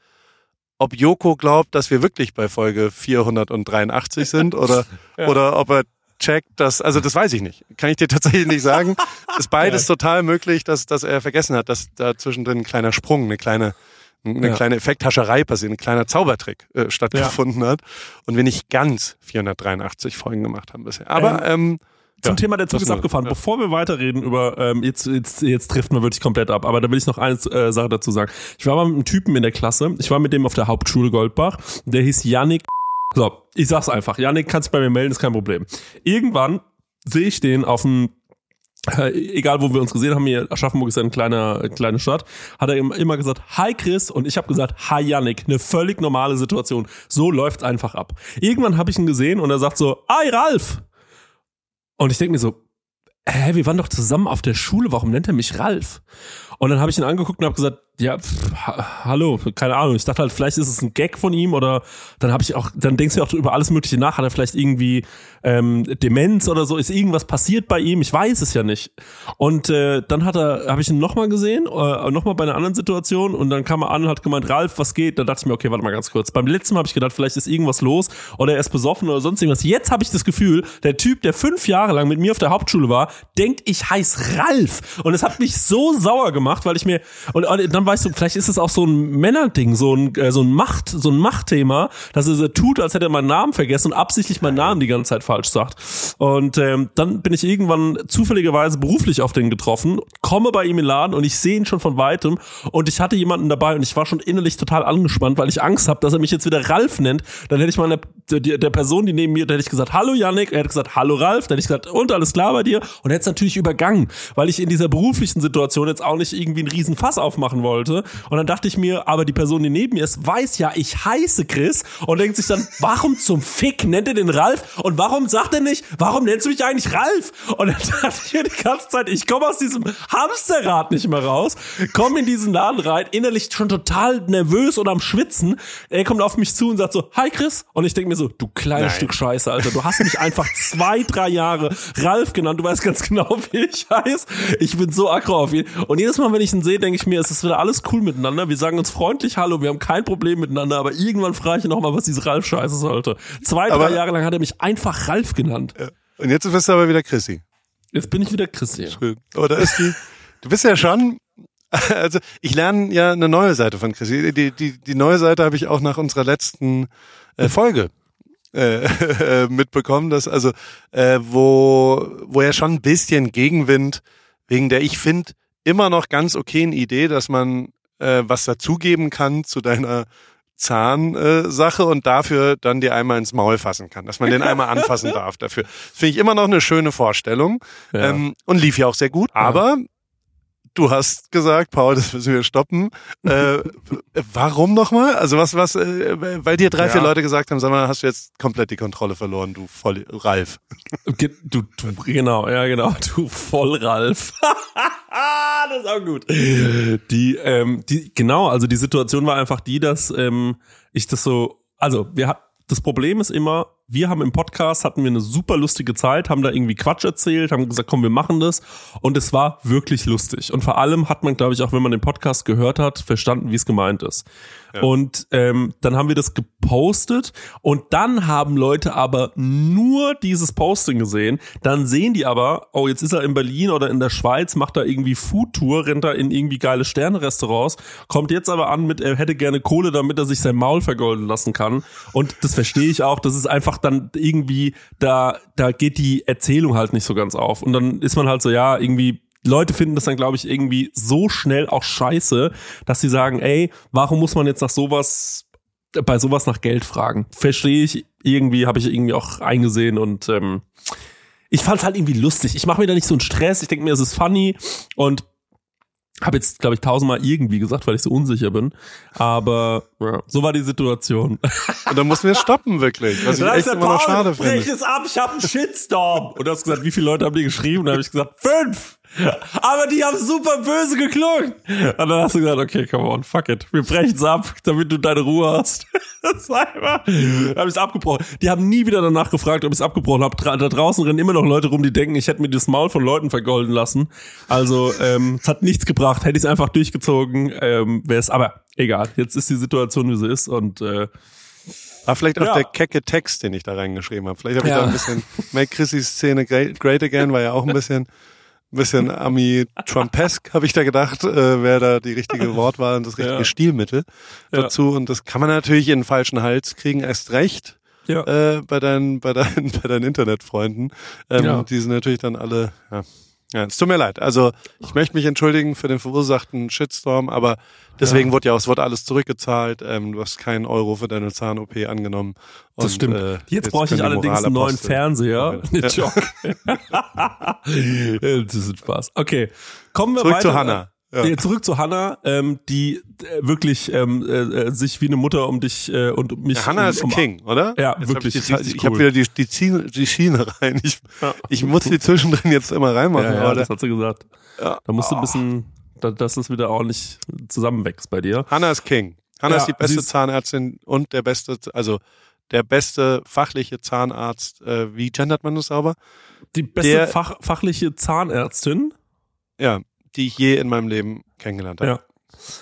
ob Joko glaubt, dass wir wirklich bei Folge 483 sind oder, Ja. oder ob er checkt, dass, also das weiß ich nicht. Kann ich dir tatsächlich nicht sagen. Ist beides total möglich, dass, dass er vergessen hat, dass da zwischendrin ein kleiner Sprung, eine kleine, eine Ja. kleine Effekthascherei passiert, ein kleiner Zaubertrick äh, stattgefunden hat und wir nicht ganz 483 Folgen gemacht haben bisher. Aber ähm, Zum ja, Thema der Zug ist abgefahren. Bevor wir weiterreden über, ähm, jetzt, jetzt, jetzt trifft man wirklich komplett ab, aber da will ich noch eine äh, Sache dazu sagen. Ich war mal mit einem Typen in der Klasse, ich war mit dem auf der Hauptschule Goldbach, der hieß Yannick. So, ich sag's einfach. Yannick, kannst du bei mir melden, ist kein Problem. Irgendwann sehe ich den auf dem äh, egal wo wir uns gesehen haben, hier Aschaffenburg ist ja eine kleine, kleine Stadt, hat er immer gesagt, hi Chris und ich habe gesagt, hi Yannick, eine völlig normale Situation. So läuft's einfach ab. Irgendwann habe ich ihn gesehen und er sagt so, hi Ralf. Und ich denke mir so, hä, wir waren doch zusammen auf der Schule, warum nennt er mich Ralf? Und dann habe ich ihn angeguckt und habe gesagt, ja, pff, ha hallo, keine Ahnung. Ich dachte halt, vielleicht ist es ein Gag von ihm oder dann habe ich auch, dann denkst du auch über alles Mögliche nach. Hat er vielleicht irgendwie ähm, Demenz oder so? Ist irgendwas passiert bei ihm? Ich weiß es ja nicht. Und äh, dann hat er, habe ich ihn nochmal gesehen, äh, nochmal bei einer anderen Situation und dann kam er an und hat gemeint, Ralf, was geht? Da dachte ich mir, okay, warte mal ganz kurz. Beim letzten Mal habe ich gedacht, vielleicht ist irgendwas los oder er ist besoffen oder sonst irgendwas. Jetzt habe ich das Gefühl, der Typ, der fünf Jahre lang mit mir auf der Hauptschule war, denkt, ich heiß Ralf. Und es hat mich so sauer gemacht, weil ich mir und, und dann weißt du, vielleicht ist es auch so ein Männerding, so ein äh, so ein Macht, so ein Machtthema, dass er so tut, als hätte er meinen Namen vergessen und absichtlich meinen Namen die ganze Zeit falsch sagt. Und ähm, dann bin ich irgendwann zufälligerweise beruflich auf den getroffen, komme bei ihm in den Laden und ich sehe ihn schon von weitem und ich hatte jemanden dabei und ich war schon innerlich total angespannt, weil ich Angst habe, dass er mich jetzt wieder Ralf nennt. Dann hätte ich meiner der, der Person, die neben mir, da hätte ich gesagt, hallo Yannick, er hätte gesagt, hallo Ralf, dann hätte ich gesagt, und alles klar bei dir und er hätte es natürlich übergangen, weil ich in dieser beruflichen Situation jetzt auch nicht irgendwie einen riesen Fass aufmachen wollte. Und dann dachte ich mir, aber die Person, die neben mir ist, weiß ja, ich heiße Chris und denkt sich dann, warum zum Fick nennt er den Ralf und warum sagt er nicht, warum nennst du mich eigentlich Ralf? Und dann dachte ich mir die ganze Zeit, ich komme aus diesem Hamsterrad nicht mehr raus, komme in diesen Laden rein, innerlich schon total nervös und am Schwitzen. Er kommt auf mich zu und sagt so, hi Chris. Und ich denke mir so, du kleines Nein. Stück Scheiße, Alter, du hast mich einfach zwei, drei Jahre Ralf genannt, du weißt ganz genau, wie ich heiße. Ich bin so aggro auf ihn. Und jedes Mal, wenn ich ihn sehe, denke ich mir, es ist wieder alles cool miteinander. Wir sagen uns freundlich Hallo, wir haben kein Problem miteinander, aber irgendwann frage ich ihn nochmal, was diese Ralf-Scheiße sollte. Zwei, Aber- drei Jahre lang hat er mich einfach Ralf genannt. und jetzt bist du aber wieder Chrissy. Jetzt bin ich wieder Christian. Schön. Aber da ist die, du bist ja schon, also ich lerne ja eine neue Seite von Chrissy. Die, die, die neue Seite habe ich auch nach unserer letzten äh, Folge äh, mitbekommen, dass also äh, wo wo ja schon ein bisschen Gegenwind wegen der ich finde immer noch ganz okayen Idee, dass man äh, was dazugeben kann zu deiner Zahnsache äh, und dafür dann dir einmal ins Maul fassen kann, dass man den einmal anfassen darf dafür. Finde ich immer noch eine schöne Vorstellung Ja. ähm, und lief ja auch sehr gut. Aber Du hast gesagt, Paul, das müssen wir stoppen. Äh, warum nochmal? Also was, was, äh, weil dir drei, ja. vier Leute gesagt haben, sag mal, hast du jetzt komplett die Kontrolle verloren, du voll Ralf. Du, du genau, ja genau, du voll Ralf. das ist auch gut. Die, ähm, die, genau, also die Situation war einfach die, dass ähm, ich das so, also wir hatten, das Problem ist immer, wir haben im Podcast, hatten wir eine super lustige Zeit, haben da irgendwie Quatsch erzählt, haben gesagt, komm, wir machen das. Und es war wirklich lustig. Und vor allem hat man, glaube ich, auch wenn man den Podcast gehört hat, verstanden, wie es gemeint ist. Ja. Und ähm, dann haben wir das gepostet und dann haben Leute aber nur dieses Posting gesehen. Dann sehen die aber, oh, jetzt ist er in Berlin oder in der Schweiz, macht da irgendwie Foodtour, rennt da in irgendwie geile Sterne-Restaurants, kommt jetzt aber an mit, er hätte gerne Kohle, damit er sich sein Maul vergolden lassen kann. Und das verstehe ich auch. Das ist einfach dann irgendwie, da, da geht die Erzählung halt nicht so ganz auf. Und dann ist man halt so, ja, irgendwie Leute finden das dann, glaube ich, irgendwie so schnell auch scheiße, dass sie sagen, ey, warum muss man jetzt nach sowas, bei sowas nach Geld fragen? Verstehe ich irgendwie, habe ich irgendwie auch eingesehen und ähm, ich fand es halt irgendwie lustig. Ich mache mir da nicht so einen Stress. Ich denke mir, es ist funny und habe jetzt, glaube ich, tausendmal irgendwie gesagt, weil ich so unsicher bin. Aber ja, so war die Situation. Und dann mussten wir stoppen, wirklich. Was ich echt immer noch schade finde. Brech es ab, ich habe einen Shitstorm. Und du hast gesagt, wie viele Leute haben die geschrieben? Und dann habe ich gesagt, fünf. Aber die haben super böse geklungen. Und dann hast du gesagt, okay, come on, fuck it. Wir brechen's ab, damit du deine Ruhe hast. Das war einfach, habe ich's abgebrochen. Die haben nie wieder danach gefragt, ob ich's abgebrochen habe. Da draußen rennen immer noch Leute rum, die denken, ich hätte mir das Maul von Leuten vergolden lassen. Also, ähm, es hat nichts gebracht. Hätte ich's einfach durchgezogen, ähm, wäre es, aber egal. Jetzt ist die Situation, wie sie ist und, äh, war vielleicht auch ja. der kecke Text, den ich da reingeschrieben habe. Vielleicht habe ich ja. da ein bisschen Make Chrissys Szene great, great Again, war ja auch ein bisschen ein bisschen Ami-Trumpesk, habe ich da gedacht, äh, wäre da die richtige Wortwahl und das richtige ja. Stilmittel dazu. Ja. Und das kann man natürlich in den falschen Hals kriegen, erst recht. Ja. Äh, bei deinen, bei deinen, bei deinen Internetfreunden. Ähm, ja. Die sind natürlich dann alle, ja, ja, es tut mir leid. Also ich möchte mich entschuldigen für den verursachten Shitstorm, aber deswegen ja. wurde ja auch, es wurde alles zurückgezahlt. Ähm, du hast keinen Euro für deine Zahn-OP angenommen. Und, das stimmt. Äh, jetzt, jetzt brauche ich allerdings einen neuen Fernseher. Ja. das ist ein Spaß. Okay, kommen wir Zurück weiter. zu Hannah. Ja. Zurück zu Hannah, ähm, die äh, wirklich ähm, äh, äh, sich wie eine Mutter um dich äh, und um mich. Ja, Hannah um, ist um, King, oder? Ja, jetzt wirklich. Hab ich, die, ich cool. habe wieder die, die, Schiene, die Schiene rein. Ich, ja. ich muss die zwischendrin jetzt immer reinmachen. Ja, ja das hat sie gesagt. Ja. Da musst du ein bisschen, dass es wieder ordentlich zusammenwächst bei dir. Hannah ist King. Hannah ja, ist die beste ist Zahnärztin und der beste, also der beste fachliche Zahnarzt. Äh, wie gendert man das sauber? Die beste der, Fach, fachliche Zahnärztin? Ja, die ich je in meinem Leben kennengelernt habe. Ja.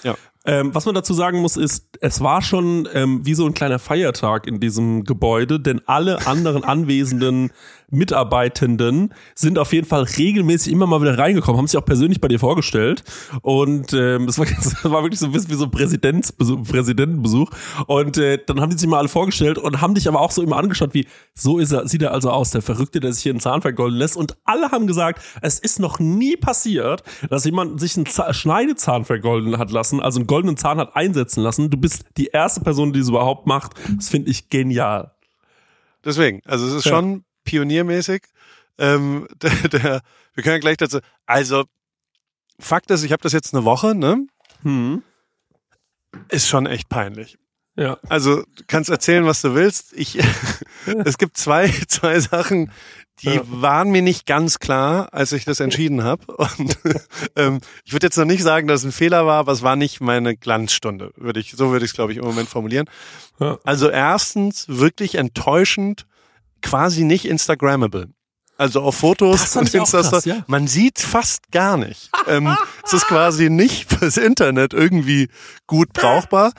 Ja. Ähm, was man dazu sagen muss, ist, es war schon ähm, wie so ein kleiner Feiertag in diesem Gebäude, denn alle anderen anwesenden Mitarbeitenden sind auf jeden Fall regelmäßig immer mal wieder reingekommen, haben sich auch persönlich bei dir vorgestellt und ähm, das, war, das war wirklich so ein bisschen wie so ein Präsidentsbesuch, Präsidentenbesuch und äh, dann haben die sich mal alle vorgestellt und haben dich aber auch so immer angeschaut, wie so ist er, sieht er also aus, der Verrückte, der sich hier einen Zahn vergolden lässt und alle haben gesagt, es ist noch nie passiert, dass jemand sich einen Z Schneidezahn vergolden hat lassen, also einen goldenen Zahn hat einsetzen lassen. Du bist die erste Person, die es überhaupt macht. Das finde ich genial. Deswegen, also es ist ja. schon pioniermäßig. Ähm, der, der, wir können ja gleich dazu. Also, Fakt ist, ich habe das jetzt eine Woche, ne? Hm. Ist schon echt peinlich. Ja. Also, du kannst erzählen, was du willst. Ich, es gibt zwei, zwei Sachen, die ja. waren mir nicht ganz klar, als ich das entschieden habe. Und ähm, ich würde jetzt noch nicht sagen, dass es ein Fehler war, aber es war nicht meine Glanzstunde, würde ich, so würde ich es, glaube ich, im Moment formulieren. Ja. Also erstens wirklich enttäuschend quasi nicht Instagrammable. Also auf Fotos und Insta ja. man sieht fast gar nicht. ähm, es ist quasi nicht fürs Internet irgendwie gut brauchbar.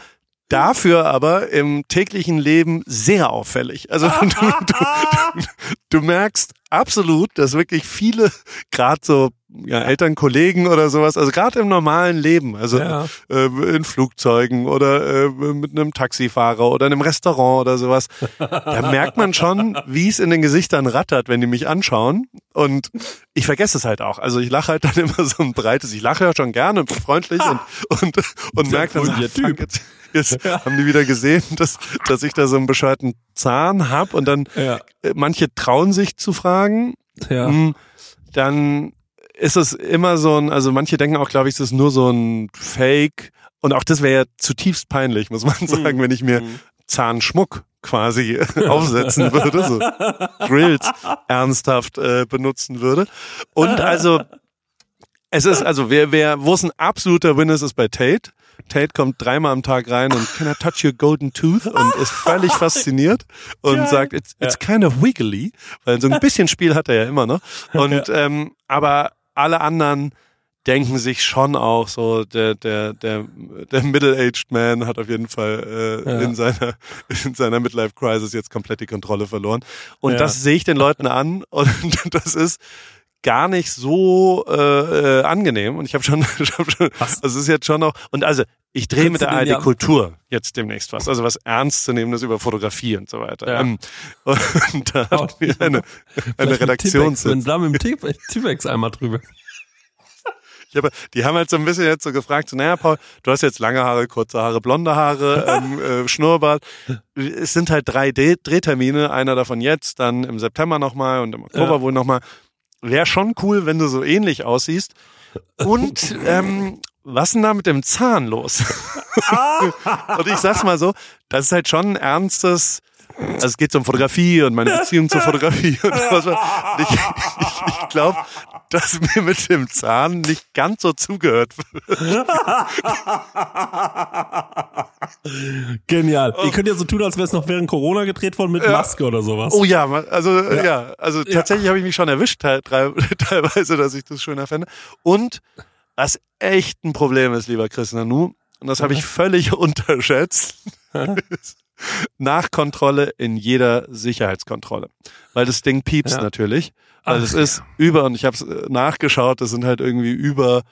Dafür aber im täglichen Leben sehr auffällig. Also du, du, du, merkst absolut, dass wirklich viele, gerade so ja, Elternkollegen oder sowas, also gerade im normalen Leben, also ja. äh, in Flugzeugen oder äh, mit einem Taxifahrer oder einem Restaurant oder sowas, da merkt man schon, wie es in den Gesichtern rattert, wenn die mich anschauen. Und ich vergesse es halt auch. Also ich lache halt dann immer so ein breites, ich lache ja schon gerne und freundlich und, und, und merke dann, so, ach, fuck, jetzt, jetzt haben die wieder gesehen, dass, dass ich da so einen bescheuerten Zahn hab und dann ja. Äh, manche trauen sich zu fragen. Ja. Hm, dann ist es immer so ein, also manche denken auch, glaube ich, es ist nur so ein Fake. Und auch das wäre ja zutiefst peinlich, muss man sagen, wenn ich mir Zahnschmuck quasi aufsetzen würde, so Grills ernsthaft äh, benutzen würde. Und also es ist, also wer, wer, wo es ein absoluter Win ist, ist bei Tate. Tate kommt dreimal am Tag rein und can I touch your golden tooth und ist völlig fasziniert und Geil. sagt, it's, it's kind of wiggly, weil so ein bisschen Spiel hat er ja immer noch. Und ähm, aber alle anderen denken sich schon auch so, der, der, der, der Middle-aged Man hat auf jeden Fall äh, Ja. in seiner, in seiner Midlife-Crisis jetzt komplett die Kontrolle verloren. Und Ja. das sehe ich den Leuten an und das ist gar nicht so äh, äh, angenehm und ich habe schon, ich hab schon Was? also es ist jetzt schon noch und also ich drehe mit der ARD ja- Kultur jetzt demnächst was, also was Ernstzunehmendes über Fotografie und so weiter. Ja. Ähm, und da Oh, hat mir eine, eine. Tippex, Wenn da mit dem Tippex einmal drüber. Ich habe, die haben halt so ein bisschen jetzt so gefragt, so, naja, Paul, du hast jetzt lange Haare, kurze Haare, blonde Haare, ähm, äh, Schnurrbart. Es sind halt drei Dreh Drehtermine, einer davon jetzt, dann im September nochmal und im Oktober Ja. wohl nochmal. Wäre schon cool, wenn du so ähnlich aussiehst. Und ähm, was denn da mit dem Zahn los? und ich sag's mal so, das ist halt schon ein ernstes, also es geht um Fotografie und meine Beziehung zur Fotografie und was. Ich ich, ich glaube, dass mir mit dem Zahn nicht ganz so zugehört wird. Genial. Ihr könnt ja so tun, als wäre es noch während Corona gedreht worden mit Maske oder sowas. Oh ja, also ja, also tatsächlich habe ich mich schon erwischt teilweise, dass ich das schöner fände. Und was echt ein Problem ist, lieber Chris Nanu, und das habe ich völlig unterschätzt, ist Nachkontrolle in jeder Sicherheitskontrolle. Weil das Ding piepst Ja. natürlich. Weil Ach, es ist über, und ich habe es nachgeschaut, das sind halt irgendwie über,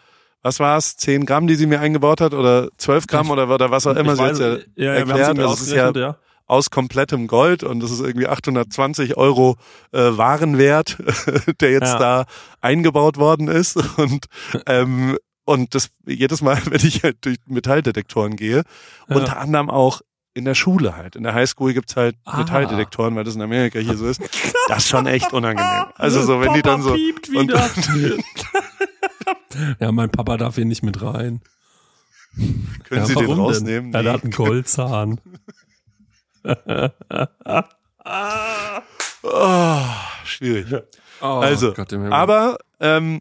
was war es, 10 Gramm, die sie mir eingebaut hat, oder 12 Gramm oder, oder was auch immer Ich sie weiß, jetzt ja, ja, erklärt. Also es ist ja ja. aus komplettem Gold und das ist irgendwie 820 Euro äh, Warenwert, der jetzt Ja. da eingebaut worden ist und ähm, und das jedes Mal, wenn ich halt durch Metalldetektoren gehe, Ja. unter anderem auch in der Schule halt. In der Highschool gibt's halt Ah. Metalldetektoren, weil das in Amerika hier so ist. Das ist schon echt unangenehm. Also so, wenn die Papa dann so piept und, wieder. ja, mein Papa darf hier nicht mit rein. können ja, Sie den rausnehmen? Denn? Nee. hat einen Goldzahn. Oh, schwierig. Oh, Also, Gott. Aber ähm,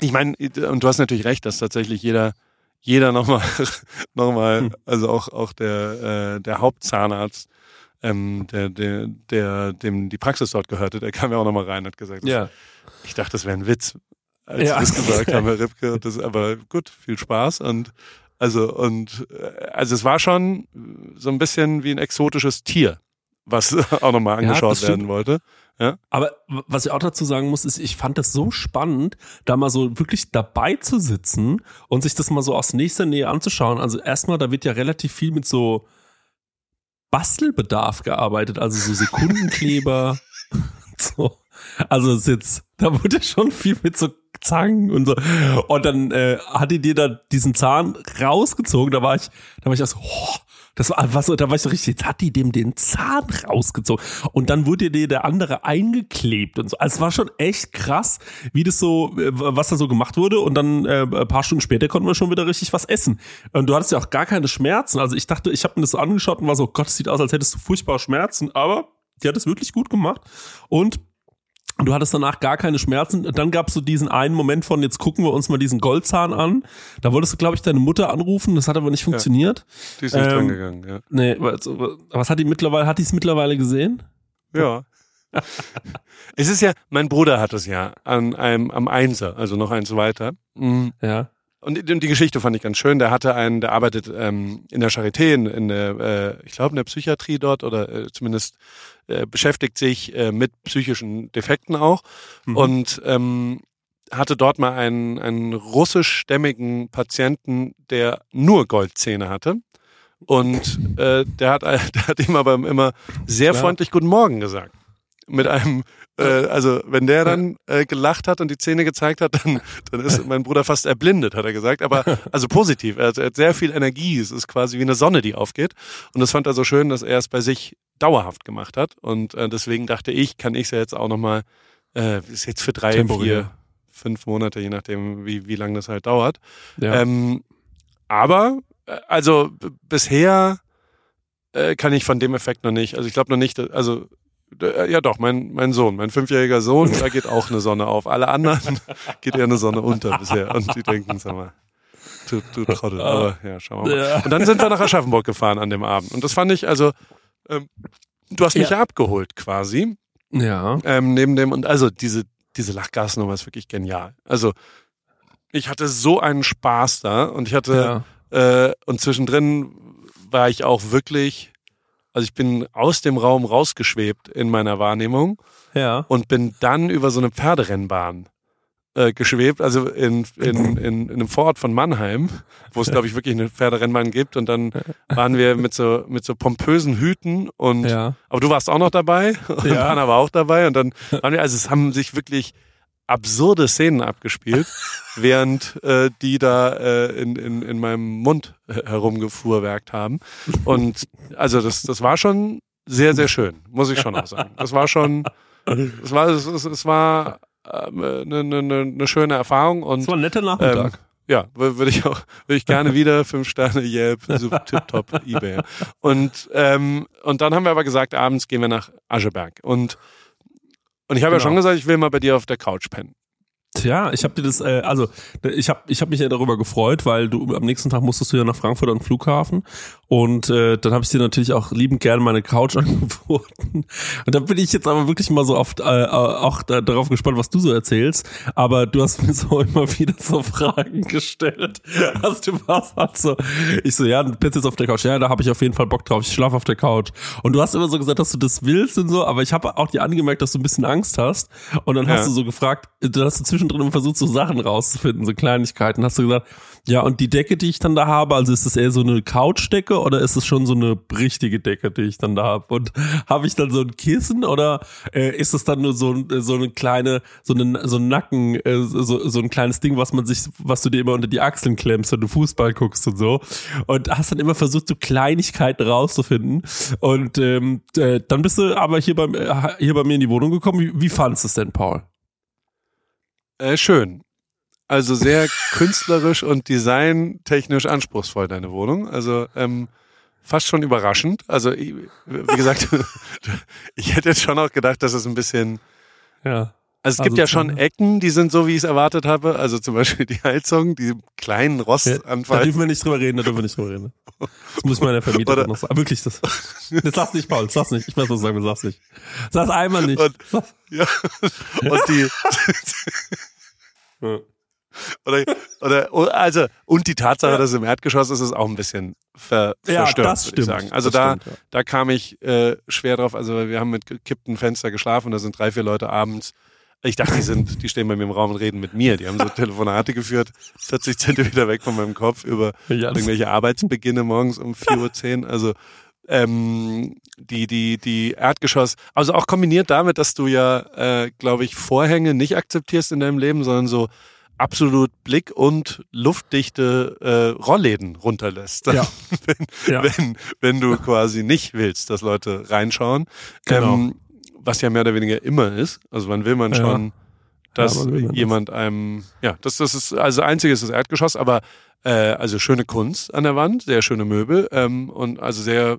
ich meine, und du hast natürlich recht, dass tatsächlich jeder, jeder nochmal, nochmal, Hm. also auch auch der äh, der Hauptzahnarzt, ähm, der der der dem die Praxis dort gehörte, der kam ja auch nochmal rein und hat gesagt, das, ja. ich dachte, das wäre ein Witz, als Ja. sie das gesagt haben, Herr Ripke. Das, aber gut, viel Spaß und also und äh, also es war schon so ein bisschen wie ein exotisches Tier, was auch nochmal Ja, angeschaut stimmt. werden wollte. Aber w- was ich auch dazu sagen muss, ist, ich fand das so spannend, da mal so wirklich dabei zu sitzen und sich das mal so aus nächster Nähe anzuschauen. Also erstmal, da wird ja relativ viel mit so Bastelbedarf gearbeitet, also so Sekundenkleber. so. Also es ist jetzt, da wurde schon viel mit so Zangen und so. Und dann äh, hat die dir da diesen Zahn rausgezogen. Da war ich, da war ich erst, oh, das war was, da war ich so richtig, jetzt hat die dem den Zahn rausgezogen. Und dann wurde dir der andere eingeklebt und so. Also es war schon echt krass, wie das so, äh, was da so gemacht wurde. Und dann äh, ein paar Stunden später konnten wir schon wieder richtig was essen. Und du hattest ja auch gar keine Schmerzen. Also ich dachte, ich habe mir das so angeschaut und war so, Gott, es sieht aus, als hättest du furchtbare Schmerzen. Aber die hat es wirklich gut gemacht. Und Du hattest danach gar keine Schmerzen. Dann gab es so diesen einen Moment von, jetzt gucken wir uns mal diesen Goldzahn an. Da wolltest du, glaube ich, deine Mutter anrufen. Das hat aber nicht funktioniert. Die ist nicht Ähm, dran gegangen, ja. Nee, was, was hat die mittlerweile, hat die es mittlerweile gesehen? Ja. es ist ja, mein Bruder hat es ja an einem, am Einser, also noch eins weiter. Mhm. Ja. Und die, und die Geschichte fand ich ganz schön. Der hatte einen, der arbeitet ähm, in der Charité, in, in der, äh, ich glaube in der Psychiatrie dort oder äh, zumindest äh, beschäftigt sich äh, mit psychischen Defekten auch Mhm. und ähm, hatte dort mal einen, einen russischstämmigen Patienten, der nur Goldzähne hatte. Und äh, der, hat, der hat ihm aber immer sehr Klar. freundlich Guten Morgen gesagt. Mit einem, äh, also wenn der dann äh, gelacht hat und die Zähne gezeigt hat, dann, dann ist mein Bruder fast erblindet, hat er gesagt. Aber also positiv. Er hat, er hat sehr viel Energie. Es ist quasi wie eine Sonne, die aufgeht. Und das fand er so schön, dass er es bei sich dauerhaft gemacht hat. Und äh, deswegen dachte ich, kann ich es ja jetzt auch nochmal, äh, ist jetzt für drei, Temporär. vier, fünf Monate, je nachdem, wie, wie lange das halt dauert. Ja. Ähm, aber, äh, also bisher äh, kann ich von dem Effekt noch nicht, also ich glaube noch nicht, also ja doch, mein, mein Sohn, mein fünfjähriger Sohn, da geht auch eine Sonne auf. Alle anderen geht eher eine Sonne unter bisher. Und die denken, sag mal, du, du Trottel. Aber ja, schauen wir mal. Ja. Und dann sind wir nach Aschaffenburg gefahren an dem Abend. Und das fand ich, also, ähm, du hast mich Ja. ja abgeholt quasi. ja. Ähm, neben dem, und also diese, diese Lachgasnummer ist wirklich genial. Also, ich hatte so einen Spaß da und ich hatte, ja. äh, und zwischendrin war ich auch wirklich, also ich bin aus dem Raum rausgeschwebt in meiner Wahrnehmung Ja. und bin dann über so eine Pferderennbahn äh, geschwebt, also in, in, in, in einem Vorort von Mannheim, wo es, glaube ich, wirklich eine Pferderennbahn gibt. Und dann waren wir mit so, mit so pompösen Hüten und Ja. aber du warst auch noch dabei und Ja. Anna war auch dabei und dann waren wir, also es haben sich wirklich absurde Szenen abgespielt, während äh, die da äh, in, in, in meinem Mund äh, herumgefuhrwerkt haben. Und also das, das war schon sehr, sehr schön, muss ich schon auch sagen. Das war schon, es war, es, es, es war ähm, eine, eine, eine schöne Erfahrung und Das war ein netter ähm, Nachmittag. ja, wür- würde ich auch, würde ich gerne wieder fünf Sterne Yelp, so tipptopp eBay. Und ähm, und dann haben wir aber gesagt, abends gehen wir nach Ascheberg und und ich habe ja Genau. schon gesagt, ich will mal bei dir auf der Couch pennen. Tja, ich habe dir das, äh, also ich habe ich hab mich ja darüber gefreut, weil du am nächsten Tag musstest du ja nach Frankfurt an den Flughafen und äh, dann habe ich dir natürlich auch liebend gerne meine Couch angeboten. Und da bin ich jetzt aber wirklich mal so oft äh, auch da, darauf gespannt, was du so erzählst. Aber du hast mir so immer wieder so Fragen gestellt. Also du warst halt so, ich so, ja, du bist jetzt auf der Couch. Ja, da habe ich auf jeden Fall Bock drauf. Ich schlafe auf der Couch. Und du hast immer so gesagt, dass du das willst und so, aber ich habe auch dir angemerkt, dass du ein bisschen Angst hast. Und dann hast Ja. du so gefragt, du hast du zwischendrin immer versucht, so Sachen rauszufinden, so Kleinigkeiten. Hast du gesagt, ja, und die Decke, die ich dann da habe, also ist das eher so eine Couchdecke oder ist es schon so eine richtige Decke, die ich dann da habe? Und habe ich dann so ein Kissen oder äh, ist es dann nur so, so eine kleine, so, eine, so ein Nacken, äh, so, so ein kleines Ding, was man sich, was du dir immer unter die Achseln klemmst, wenn du Fußball guckst und so. Und hast dann immer versucht, so Kleinigkeiten rauszufinden. Und ähm, äh, dann bist du aber hier, beim, äh, hier bei mir in die Wohnung gekommen. Wie, wie fandest du es denn, Paul? Äh, schön. Also sehr künstlerisch und designtechnisch anspruchsvoll deine Wohnung. Also ähm, fast schon überraschend. Also wie gesagt, ich hätte jetzt schon auch gedacht, dass es ein bisschen Ja. Also es Also gibt ja schon zum- Ecken, die sind so, wie ich es erwartet habe. Also zum Beispiel die Heizung, die kleinen Da Rostanfall. dürfen wir nicht drüber reden, da dürfen wir nicht drüber reden. Das muss meiner Vermieterin noch sagen. Wirklich, das. Das sag's nicht, Paul, sag's nicht. Ich weiß, was du sagen, sag's nicht. Sag's einmal nicht. Und- Ja. Und die Ja. oder, oder also und die Tatsache, dass es im Erdgeschoss ist, ist auch ein bisschen ver, Ja, das stimmt. sagen. Also Das da stimmt, ja. da kam ich äh, schwer drauf. Also wir haben mit gekippten Fenster geschlafen. Da sind drei vier Leute abends. Ich dachte, die sind, die stehen bei mir im Raum und reden mit mir. Die haben so Telefonate geführt, 40 Zentimeter weg von meinem Kopf über Ja, irgendwelche Arbeitsbeginne morgens um 4.10 Uhr. Also ähm, die, die, die Erdgeschoss, also auch kombiniert damit, dass du ja, äh, glaube ich, Vorhänge nicht akzeptierst in deinem Leben, sondern so absolut blick- und luftdichte äh, Rollläden runterlässt. Ja. wenn, Ja. wenn, wenn du quasi nicht willst, dass Leute reinschauen. Genau. Ähm, was ja mehr oder weniger immer ist. Also wann will man Ja. schon, dass Ja, man das? jemand einem, ja, das, das ist, also einzige ist das Erdgeschoss, aber äh, also schöne Kunst an der Wand, sehr schöne Möbel ähm, und also sehr,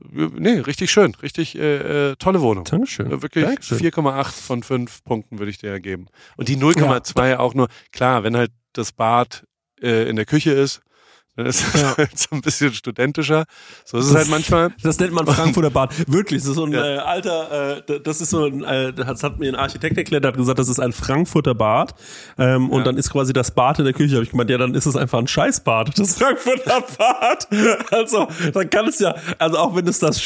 nee, richtig schön, richtig äh, äh, tolle Wohnung. Dankeschön. Äh, Wirklich Dankeschön. 4,8 von 5 Punkten würde ich dir geben. Und die 0,2 auch nur, klar, wenn halt das Bad äh, in der Küche ist, dann ist Ja. halt so ein bisschen studentischer. So ist es halt manchmal. Das nennt man Frankfurter Bad. Wirklich, das ist so ein Ja. äh, alter, äh, das ist so ein, äh, das hat mir ein Architekt erklärt, der hat gesagt, das ist ein Frankfurter Bad. Ähm, Und Ja. dann ist quasi das Bad in der Küche. Habe ich gemeint, ja, dann ist es einfach ein Scheißbad, das Frankfurter Bad. Also, dann kann es ja, also auch wenn es das,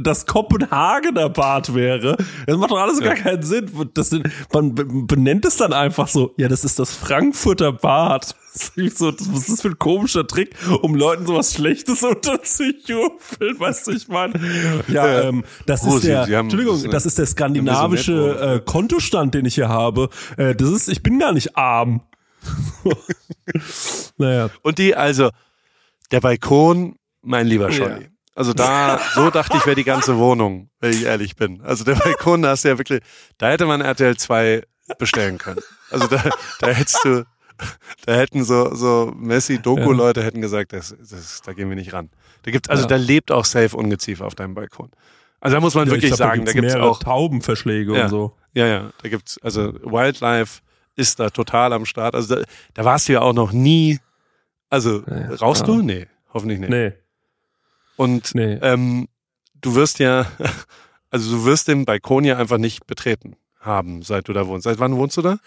das Kopenhagener Bad wäre, das macht doch alles gar keinen Sinn. Das, man be- benennt es dann einfach so, ja, das ist das Frankfurter Bad. Das ist so, was ist das für ein komischer Trick, um Leuten sowas Schlechtes unterzujubeln, weißt du, ich meine. Ja, Ja. ähm, das Oh, ist der, Sie haben- Entschuldigung, das ist das ist der skandinavische nett, äh, Kontostand, den ich hier habe. Äh, das ist, ich bin gar nicht arm. naja. Und die, also, der Balkon, mein lieber Scholli. Ja. Also da, so dachte ich, wäre die ganze Wohnung, wenn ich ehrlich bin. Also der Balkon, da hast du ja wirklich, da hätte man RTL 2 bestellen können. Also da, da hättest du, da hätten so, so Messi-Doku-Leute hätten gesagt, das, das, da gehen wir nicht ran. Da gibt's, also Ja. da lebt auch safe Ungeziefer auf deinem Balkon. Also da muss man Ja, wirklich ich glaub, sagen, da gibt's gibt's mehrere auch, Taubenverschläge Ja. und so. ja, ja, da gibt's, also Wildlife ist da total am Start. Also da, da warst du ja auch noch nie, also Ja. rauchst du? Nee, hoffentlich nicht. Nee, Und nee. ähm, du wirst ja, also du wirst den Balkon ja einfach nicht betreten haben, seit du da wohnst. Seit wann wohnst du da?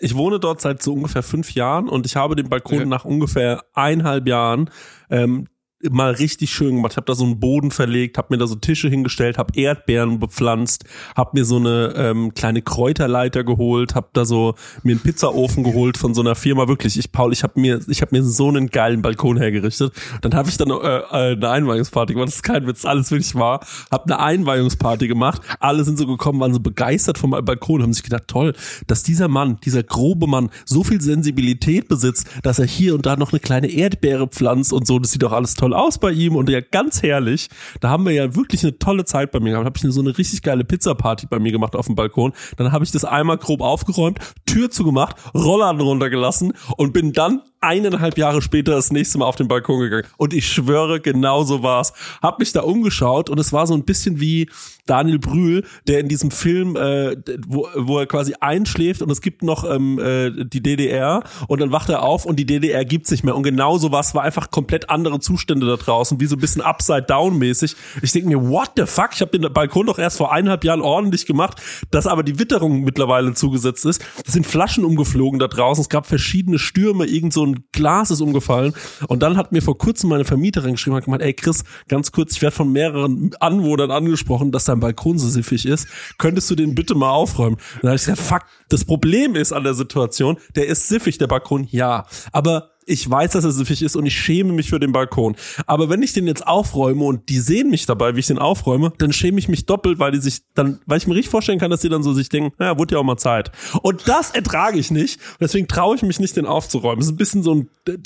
Ich wohne dort seit so ungefähr fünf Jahren und ich habe den Balkon Ja. nach ungefähr eineinhalb Jahren ähm, mal richtig schön gemacht. Habe da so einen Boden verlegt, habe mir da so Tische hingestellt, habe Erdbeeren bepflanzt, habe mir so eine ähm, kleine Kräuterleiter geholt, habe da so mir einen Pizzaofen geholt von so einer Firma. Wirklich, ich Paul, ich habe mir ich habe mir so einen geilen Balkon hergerichtet. Dann habe ich dann äh, äh, eine Einweihungsparty gemacht. Das ist kein Witz, alles wirklich wahr. Habe eine Einweihungsparty gemacht. Alle sind so gekommen, waren so begeistert vom Balkon, haben sich gedacht, toll, dass dieser Mann, dieser grobe Mann, so viel Sensibilität besitzt, dass er hier und da noch eine kleine Erdbeere pflanzt und so. Das sieht doch alles toll aus bei ihm und ja ganz herrlich. Da haben wir ja wirklich eine tolle Zeit bei mir gehabt. Habe ich so eine richtig geile Pizza-Party bei mir gemacht auf dem Balkon. Dann habe ich das einmal grob aufgeräumt, Tür zugemacht, Rollladen runtergelassen und bin dann eineinhalb Jahre später das nächste Mal auf den Balkon gegangen. Und ich schwöre, genau so war's. Hab mich da umgeschaut und es war so ein bisschen wie Daniel Brühl, der in diesem Film, äh, wo, wo er quasi einschläft und es gibt noch ähm, äh, die DDR und dann wacht er auf und die DDR gibt's nicht mehr. Und genau so was war einfach komplett andere Zustände da draußen, wie so ein bisschen Upside-Down-mäßig. Ich denke mir, what the fuck? Ich habe den Balkon doch erst vor eineinhalb Jahren ordentlich gemacht, dass aber die Witterung mittlerweile zugesetzt ist. Es sind Flaschen umgeflogen da draußen. Es gab verschiedene Stürme, irgend so ein Glas ist umgefallen. Und dann hat mir vor kurzem meine Vermieterin geschrieben, hat gemeint, ey Chris, ganz kurz, ich werde von mehreren Anwohnern angesprochen, dass dein Balkon so siffig ist. Könntest du den bitte mal aufräumen? Dann habe ich gesagt, fuck, das Problem ist an der Situation, der ist siffig, der Balkon, ja. Aber ich weiß, dass er siffig ist und ich schäme mich für den Balkon. Aber wenn ich den jetzt aufräume und die sehen mich dabei, wie ich den aufräume, dann schäme ich mich doppelt, weil die sich dann, weil ich mir richtig vorstellen kann, dass die dann so sich denken, ja, wurde ja auch mal Zeit. Und das ertrage ich nicht. Deswegen traue ich mich nicht, den aufzuräumen. Das ist ein bisschen so ein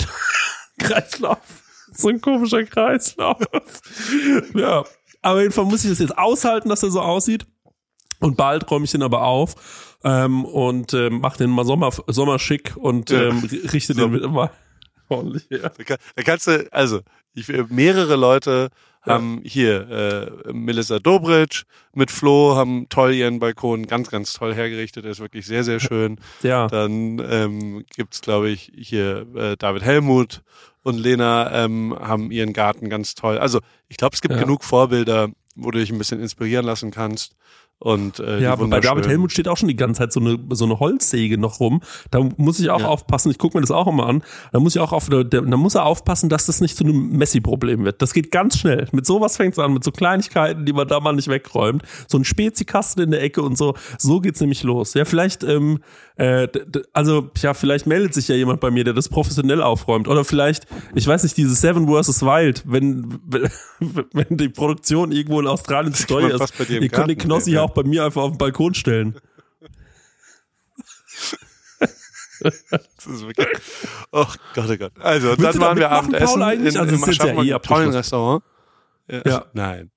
Kreislauf. So ein komischer Kreislauf. ja. Aber jedenfalls muss ich das jetzt aushalten, dass er so aussieht. Und bald räume ich den aber auf ähm, und ähm, mache den mal Sommer, sommerschick und ähm, richte So. den mit immer ordentlich her. Da, kann, da kannst du, also ich, mehrere Leute Ja. haben hier äh, Melissa Dobritsch mit Flo haben toll ihren Balkon ganz ganz toll hergerichtet, der ist wirklich sehr sehr schön. Ja. Dann ähm, gibt's glaube ich hier äh, David Helmut und Lena ähm, haben ihren Garten ganz toll. Also ich glaube es gibt Ja. genug Vorbilder, wo du dich ein bisschen inspirieren lassen kannst und äh, Ja, aber bei. David Helmut steht auch schon die ganze Zeit so eine, so eine Holzsäge noch rum. Da muss ich auch Ja. aufpassen, ich gucke mir das auch immer an. Da muss ich auch auf, da, da muss er aufpassen, dass das nicht zu einem Messi-Problem wird. Das geht ganz schnell. Mit sowas fängt's an, mit so Kleinigkeiten, die man da mal nicht wegräumt. So ein Spezikasten in der Ecke und so. So geht's nämlich los. Ja, vielleicht, ähm, äh, also, ja, vielleicht meldet sich ja jemand bei mir, der das professionell aufräumt. Oder vielleicht, ich weiß nicht, dieses Seven vs. Wild, wenn, wenn, die Produktion irgendwo in Australien zu teuer ist. Ihr könnt den Knossi ja. Auch bei mir einfach auf den Balkon stellen. Das ist wirklich, oh Gott, oh Gott. Also, Willst dann du da waren wir Paul, Abendessen eigentlich? in, Also, im es ist ja eh einem tollen. Restaurant. Ja. Ja. Nein.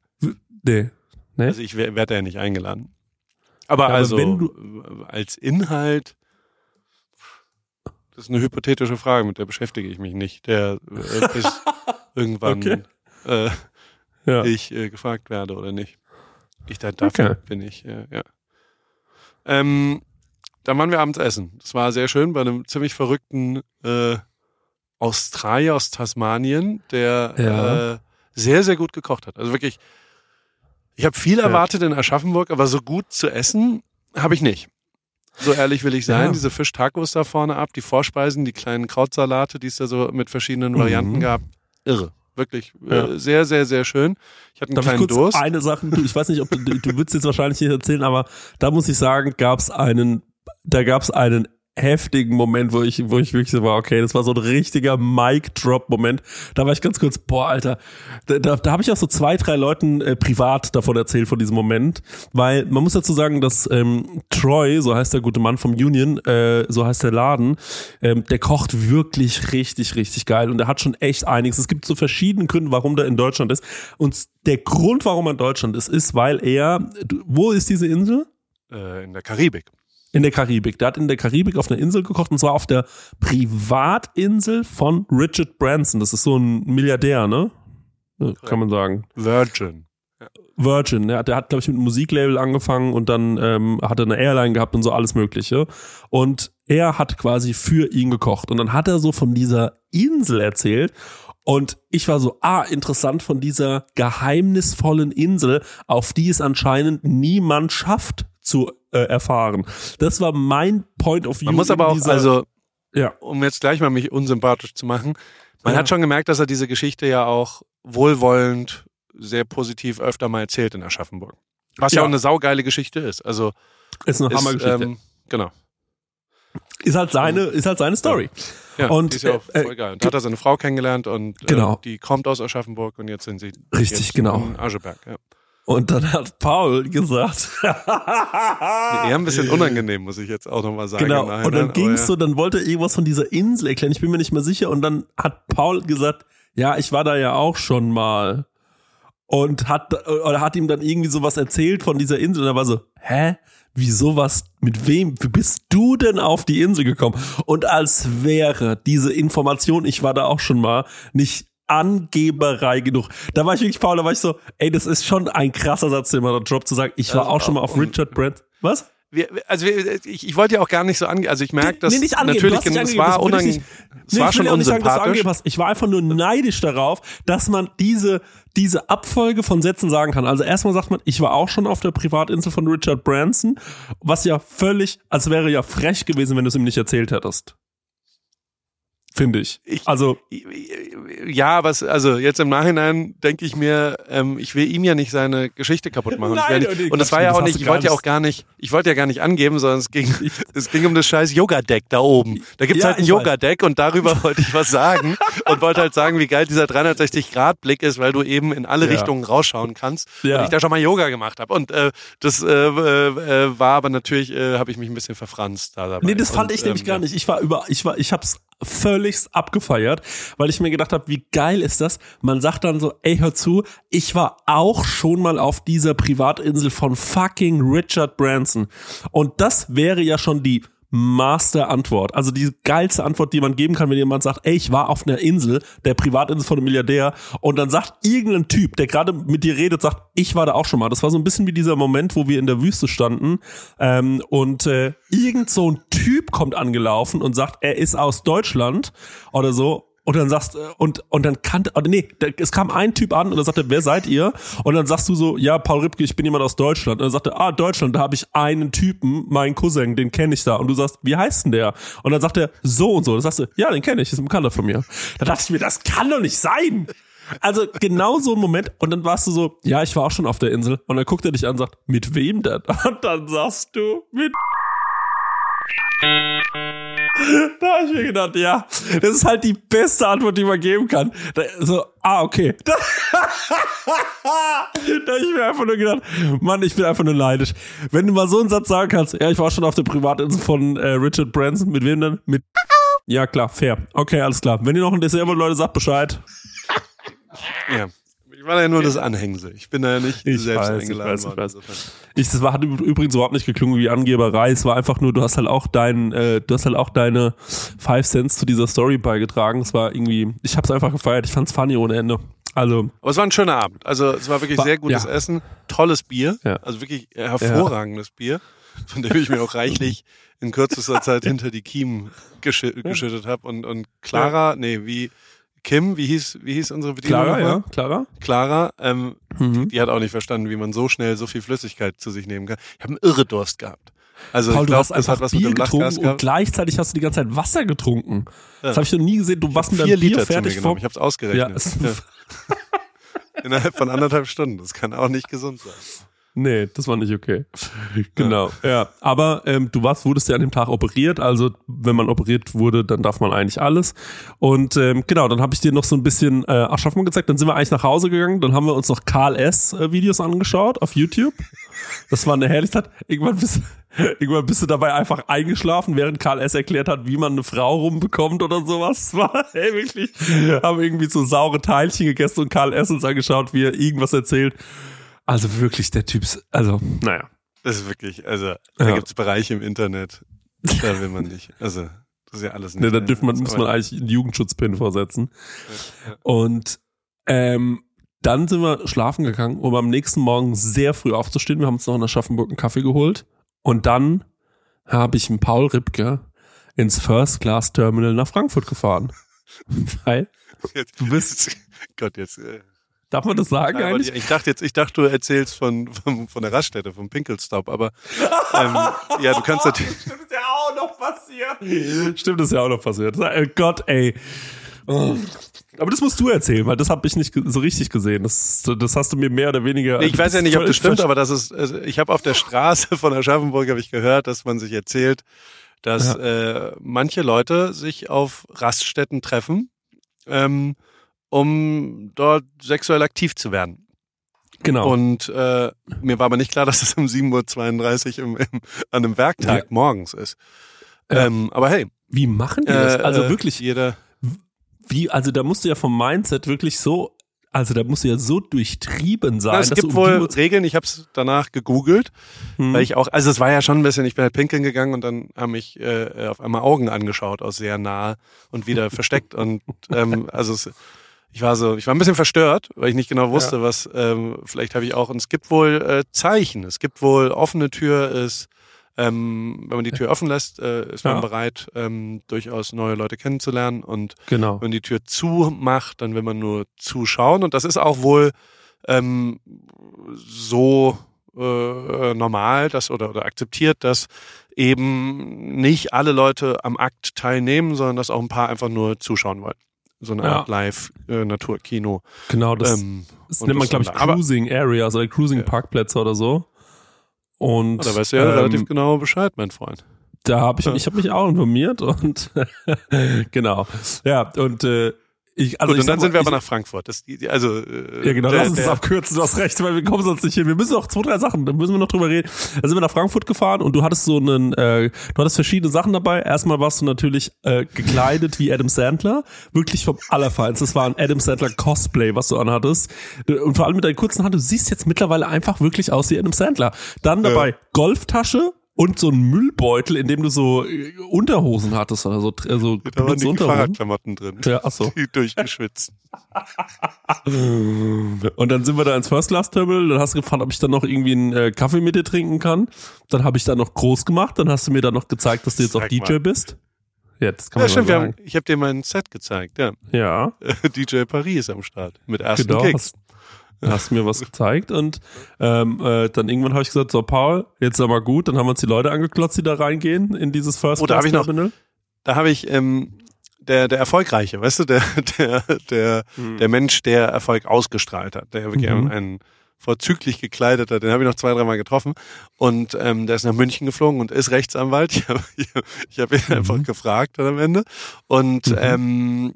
Nee. Nee? Also ich werde ja nicht eingeladen. Aber Ja, aber also wenn als Inhalt, das ist eine hypothetische Frage, mit der beschäftige ich mich nicht. Der äh, bis irgendwann Okay. äh, ja. ich äh, gefragt werde oder nicht. Ich da dafür Okay. bin ich, ja. ja. Ähm, dann waren wir abends essen. Das war sehr schön bei einem ziemlich verrückten äh, Australier aus Tasmanien, der Ja. äh, sehr, sehr gut gekocht hat. Also wirklich, ich habe viel erwartet in Aschaffenburg, aber so gut zu essen habe ich nicht. So ehrlich will ich sein. Ja. Diese Fisch-Tacos da vorne ab, die Vorspeisen, die kleinen Krautsalate, die es da so mit verschiedenen Mhm. Varianten gab. Irre. Wirklich Ja. äh, sehr, sehr, sehr schön. Ich hatte einen Darf ich kleinen kurz Durst. eine Sache, du, ich weiß nicht, ob du, du würdest jetzt wahrscheinlich nicht erzählen, aber da muss ich sagen, gab es einen, da gab es einen heftigen Moment, wo ich, wo ich wirklich so war, okay, das war so ein richtiger Mic-Drop-Moment. Da war ich ganz kurz, boah, Alter, da, da, da habe ich auch so zwei, drei Leuten äh, privat davon erzählt, von diesem Moment, weil man muss dazu sagen, dass ähm, Troy, so heißt der gute Mann vom Union, äh, so heißt der Laden, ähm, der kocht wirklich richtig, richtig geil und er hat schon echt einiges. Es gibt so verschiedene Gründe, warum der in Deutschland ist und der Grund, warum er in Deutschland ist, ist, weil er, wo ist diese Insel? Äh, in der Karibik. In der Karibik. Der hat in der Karibik auf einer Insel gekocht und zwar auf der Privatinsel von Richard Branson. Das ist so ein Milliardär, ne? Kann man sagen. Virgin. Virgin, ja, der hat, glaube ich, mit einem Musiklabel angefangen und dann ähm, hat er eine Airline gehabt und so alles Mögliche. Und er hat quasi für ihn gekocht. Und dann hat er so von dieser Insel erzählt. Und ich war so, ah, interessant von dieser geheimnisvollen Insel, auf die es anscheinend niemand schafft zu äh, erfahren. Das war mein Point of View. Man muss aber auch, also, ja. um jetzt gleich mal mich unsympathisch zu machen, man Ja. hat schon gemerkt, dass er diese Geschichte ja auch wohlwollend, sehr positiv öfter mal erzählt in Aschaffenburg. Was ja, Ja. auch eine saugeile Geschichte ist. Also ist eine ist, Hammergeschichte. ähm, genau. ist halt seine, ist halt seine Story. Ja, Und, die ist ja auch äh, voll geil. Und da hat er seine Frau kennengelernt und Genau. äh, die kommt aus Aschaffenburg und jetzt sind sie Richtig, genau. in Ascheberg. Ja. Und dann hat Paul gesagt, Eher ein bisschen unangenehm, muss ich jetzt auch nochmal sagen. genau. Nachhinein, Und dann aber ging's ja. so, dann wollte er irgendwas von dieser Insel erklären. Ich bin mir nicht mehr sicher. Und dann hat Paul gesagt, ja, ich war da ja auch schon mal. Und hat, oder hat ihm dann irgendwie sowas erzählt von dieser Insel. Und er war so, hä? Wieso was? Mit wem? Wie bist du denn auf die Insel gekommen? Und als wäre diese Information, ich war da auch schon mal, nicht Angeberei genug. Da war ich wirklich, Paul, da war ich so, ey, das ist schon ein krasser Satz, den man da droppt, zu sagen, ich war Also auch schon mal auf Richard Brandt. Was? Wir, also wir, ich, ich wollte ja auch gar nicht so angehen. Also ich merke, dass Nee, nicht angeben, natürlich nicht es war unangenehm. Es Nee, war schon sagen, unsympathisch. hast. Ich war einfach nur neidisch darauf, dass man diese, diese Abfolge von Sätzen sagen kann. Also erstmal sagt man, ich war auch schon auf der Privatinsel von Richard Branson, was ja völlig, als wäre ja frech gewesen, wenn du es ihm nicht erzählt hättest. Finde ich. Ich- Also, Ja, was, also jetzt im Nachhinein denke ich mir, ähm, ich will ihm ja nicht seine Geschichte kaputt machen. Und, Nein, nicht, nee, und das war ja auch nicht, ich wollte ja auch gar nicht, ich wollte ja gar nicht angeben, sondern es ging, es ging um das scheiß Yoga-Deck da oben. Da gibt's Ja, halt ein ich weiß. Yoga-Deck und darüber wollte ich was sagen und wollte halt sagen, wie geil dieser 360-Grad-Blick ist, weil du eben in alle Ja. Richtungen rausschauen kannst. Ja. Und ich da schon mal Yoga gemacht habe. Und äh, das äh, äh, war aber natürlich, äh, habe ich mich ein bisschen verfranst da dabei. Nee, das fand und, ich nämlich ähm, gar nicht. Ich war über, ich war, ich hab's völlig abgefeiert, weil ich mir gedacht habe, wie geil ist das? Man sagt dann so, ey, hör zu, ich war auch schon mal auf dieser Privatinsel von fucking Richard Branson. Und das wäre ja schon die Master-Antwort. Also die geilste Antwort, die man geben kann, wenn jemand sagt, ey, ich war auf einer Insel, der Privatinsel von einem Milliardär, und dann sagt irgendein Typ, der gerade mit dir redet, sagt, ich war da auch schon mal. Das war so ein bisschen wie dieser Moment, wo wir in der Wüste standen ähm, und äh, irgend so ein Typ kommt angelaufen und sagt, er ist aus Deutschland oder so. Und dann sagst äh, und und dann kannte oder nee, da- es kam ein Typ an und dann sagte, wer seid ihr? Und dann sagst du so, ja, Paul Ripke, ich bin jemand aus Deutschland. Und dann sagte, ah, Deutschland, da habe ich einen Typen, meinen Cousin, den kenne ich da. Und du sagst, wie heißt denn der? Und dann sagt er so und so. Dann sagst du, ja, den kenne ich, ist ein Bekannter von mir. Da dachte ich mir, das kann doch nicht sein. Also genau so ein Moment und dann warst du so, ja, ich war auch schon auf der Insel und dann guckt er dich an und sagt, mit wem denn? Und dann sagst du, mit da habe ich mir gedacht, ja, das ist halt die beste Antwort, die man geben kann. Da, so, ah, okay. Da, da habe ich mir einfach nur gedacht, Mann, ich bin einfach nur neidisch. Wenn du mal so einen Satz sagen kannst, ja, ich war schon auf der Privatinsel von äh, Richard Branson, mit wem denn? Mit ja, klar, fair. Okay, alles klar. Wenn ihr noch ein Dessert wollt, Leute, sagt Bescheid. Ja. Ich war ja nur das Anhängsel. Ich bin da ja nicht Ich selbst weiß, ich eingeladen weiß, ich worden. weiß. insofern. Ich, das war, hat übrigens überhaupt nicht geklungen wie Angeberei. Es war einfach nur, du hast halt auch dein, äh, du hast halt auch deine Five Cents zu dieser Story beigetragen. Es war irgendwie, ich hab's einfach gefeiert. Ich fand's funny ohne Ende. Also, Aber es war ein schöner Abend. Also es war wirklich War- sehr gutes ja. Essen, tolles Bier, Ja. also wirklich hervorragendes Bier, von dem ich mir auch reichlich in kürzester Zeit hinter die Kiemen geschü geschüttet habe. Und, und Clara, nee, wie Kim, wie hieß, wie hieß unsere Bedienung? Clara, ja, Clara. Clara, ähm, Mhm. die hat auch nicht verstanden, wie man so schnell so viel Flüssigkeit zu sich nehmen kann. Ich habe einen irre Durst gehabt. Also Paul, ich du glaube, hast das einfach hat was mit Bier dem getrunken und gehabt. gleichzeitig hast du die ganze Zeit Wasser getrunken. Das Ja. habe ich noch nie gesehen. Du warst mit deinem Bier Liter zu mir fertig vor. Ich habe es ausgerechnet. Ja. Innerhalb von anderthalb Stunden. Das kann auch nicht gesund sein. Nee, das war nicht okay. Genau, ja. Aber ähm, du warst, wurdest ja an dem Tag operiert. Also wenn man operiert wurde, dann darf man eigentlich alles. Und ähm, genau, dann habe ich dir noch so ein bisschen äh, Aschaffenburg gezeigt. Dann sind wir eigentlich nach Hause gegangen. Dann haben wir uns noch Karl S. Äh, Videos angeschaut auf YouTube. Das war eine Herrlichkeit. Irgendwann bist, irgendwann bist du dabei einfach eingeschlafen, während Karl S. erklärt hat, wie man eine Frau rumbekommt oder sowas. War ey, wirklich, haben irgendwie so saure Teilchen gegessen und Karl S. uns angeschaut, wie er irgendwas erzählt. Also wirklich, der Typ, ist- also, naja. Das ist wirklich, also da Ja. gibt's Bereiche im Internet, da will man nicht. Also das ist ja alles nicht. Ne, da dürft man, muss man eigentlich einen Jugendschutzpin vorsetzen. Ja. Und ähm, dann sind wir schlafen gegangen, um am nächsten Morgen sehr früh aufzustehen. Wir haben uns noch in Aschaffenburg einen Kaffee geholt. Und dann habe ich einen Paul Ripke ins First Class Terminal nach Frankfurt gefahren. Weil, du bist, Gott, jetzt. Äh, darf man das sagen aber eigentlich? ich dachte jetzt, ich dachte, du erzählst von, von, von der Raststätte, vom Pinkelstop, aber ähm, ja, du kannst natürlich. Stimmt, ist ja auch noch passiert. Stimmt, ist ja auch noch passiert. Oh Gott, ey. Oh. Aber das musst du erzählen, weil das habe ich nicht so richtig gesehen. Das, das hast du mir mehr oder weniger. Nee, ich weiß ja nicht, ob das stimmt, aber das ist, also ich habe auf der Straße von Aschaffenburg habe ich gehört, dass man sich erzählt, dass äh, manche Leute sich auf Raststätten treffen, ähm, um dort sexuell aktiv zu werden. Genau. Und äh, mir war aber nicht klar, dass es um 7.32 Uhr im, im, an einem Werktag Ja. morgens ist. Ja. Ähm, aber hey, wie machen die das? äh, Also äh, wirklich, jeder. wie, also da musst du ja vom Mindset wirklich so, also da musst du ja so durchtrieben sein. Na, es gibt um wohl Regeln, ich habe es danach gegoogelt, Hm. weil ich auch, also es war ja schon ein bisschen, ich bin halt pinkeln gegangen und dann haben mich äh, auf einmal Augen angeschaut aus sehr nah und wieder versteckt und ähm, also es, ich war so, ich war ein bisschen verstört, weil ich nicht genau wusste, was, ähm, vielleicht habe ich auch, und es gibt wohl äh, Zeichen, es gibt wohl offene Tür ist, ähm, wenn man die Tür offen lässt, äh, ist man Ja. bereit, ähm, durchaus neue Leute kennenzulernen und genau. wenn die Tür zu macht, dann will man nur zuschauen. Und das ist auch wohl ähm, so äh, normal, dass oder, oder akzeptiert, dass eben nicht alle Leute am Akt teilnehmen, sondern dass auch ein paar einfach nur zuschauen wollen. So eine Ja. Art Live-Naturkino. Genau, das, ähm, das nennt man, glaube ich, Cruising Areas oder Cruising. Parkplätze oder so. Und da weißt du ja ähm, relativ genau Bescheid, mein Freund. Da habe ich, ich habe mich auch informiert und genau. Ja, und äh, ich, also Gut, ich und dann sind mal, wir ich, aber nach Frankfurt. Das, also, äh, Ja, genau, der- lass uns das abkürzen, du hast recht, weil wir kommen sonst nicht hin. Wir müssen noch zwei, drei Sachen, da müssen wir noch drüber reden. Da sind wir nach Frankfurt gefahren und du hattest so einen, äh, du hattest verschiedene Sachen dabei. Erstmal warst du natürlich äh, gekleidet wie Adam Sandler, wirklich vom Allerfeinsten. Das war ein Adam Sandler Cosplay, was du anhattest. Und vor allem mit deinen kurzen Haaren, du siehst jetzt mittlerweile einfach wirklich aus wie Adam Sandler. Dann dabei Golftasche und so ein Müllbeutel, in dem du so äh, Unterhosen hattest oder so, äh, so Da waren die Unterhosen. Fahrradklamotten drin. Ja, ach so. Die durchgeschwitzt. Und dann sind wir da ins First Class Terminal, dann hast du gefragt, ob ich dann noch irgendwie einen äh, Kaffee mit dir trinken kann. Dann habe ich da noch groß gemacht, dann hast du mir dann noch gezeigt, dass du jetzt auch Sag DJ mal. bist. Ja, das kann Ja, man stimmt, sagen. haben, ich habe dir mein Set gezeigt, ja. Ja, DJ Paris am Start. Mit ersten genau. Kicks. Hast, hast mir was gezeigt und ähm, äh, dann irgendwann habe ich gesagt, so Paul, jetzt sag mal gut, dann haben wir uns die Leute angeklotzt, die da reingehen in dieses First Oh, da Class ich noch- Terminal. Da habe ich ähm, der, der Erfolgreiche, weißt du, der, der, der, der Mensch, der Erfolg ausgestrahlt hat, der wirklich Mhm. ein, ein vorzüglich gekleideter, den habe ich noch zwei, dreimal getroffen und ähm, der ist nach München geflogen und ist Rechtsanwalt. Ich habe ich, ich hab ihn Mhm. einfach gefragt dann am Ende und Mhm. ähm,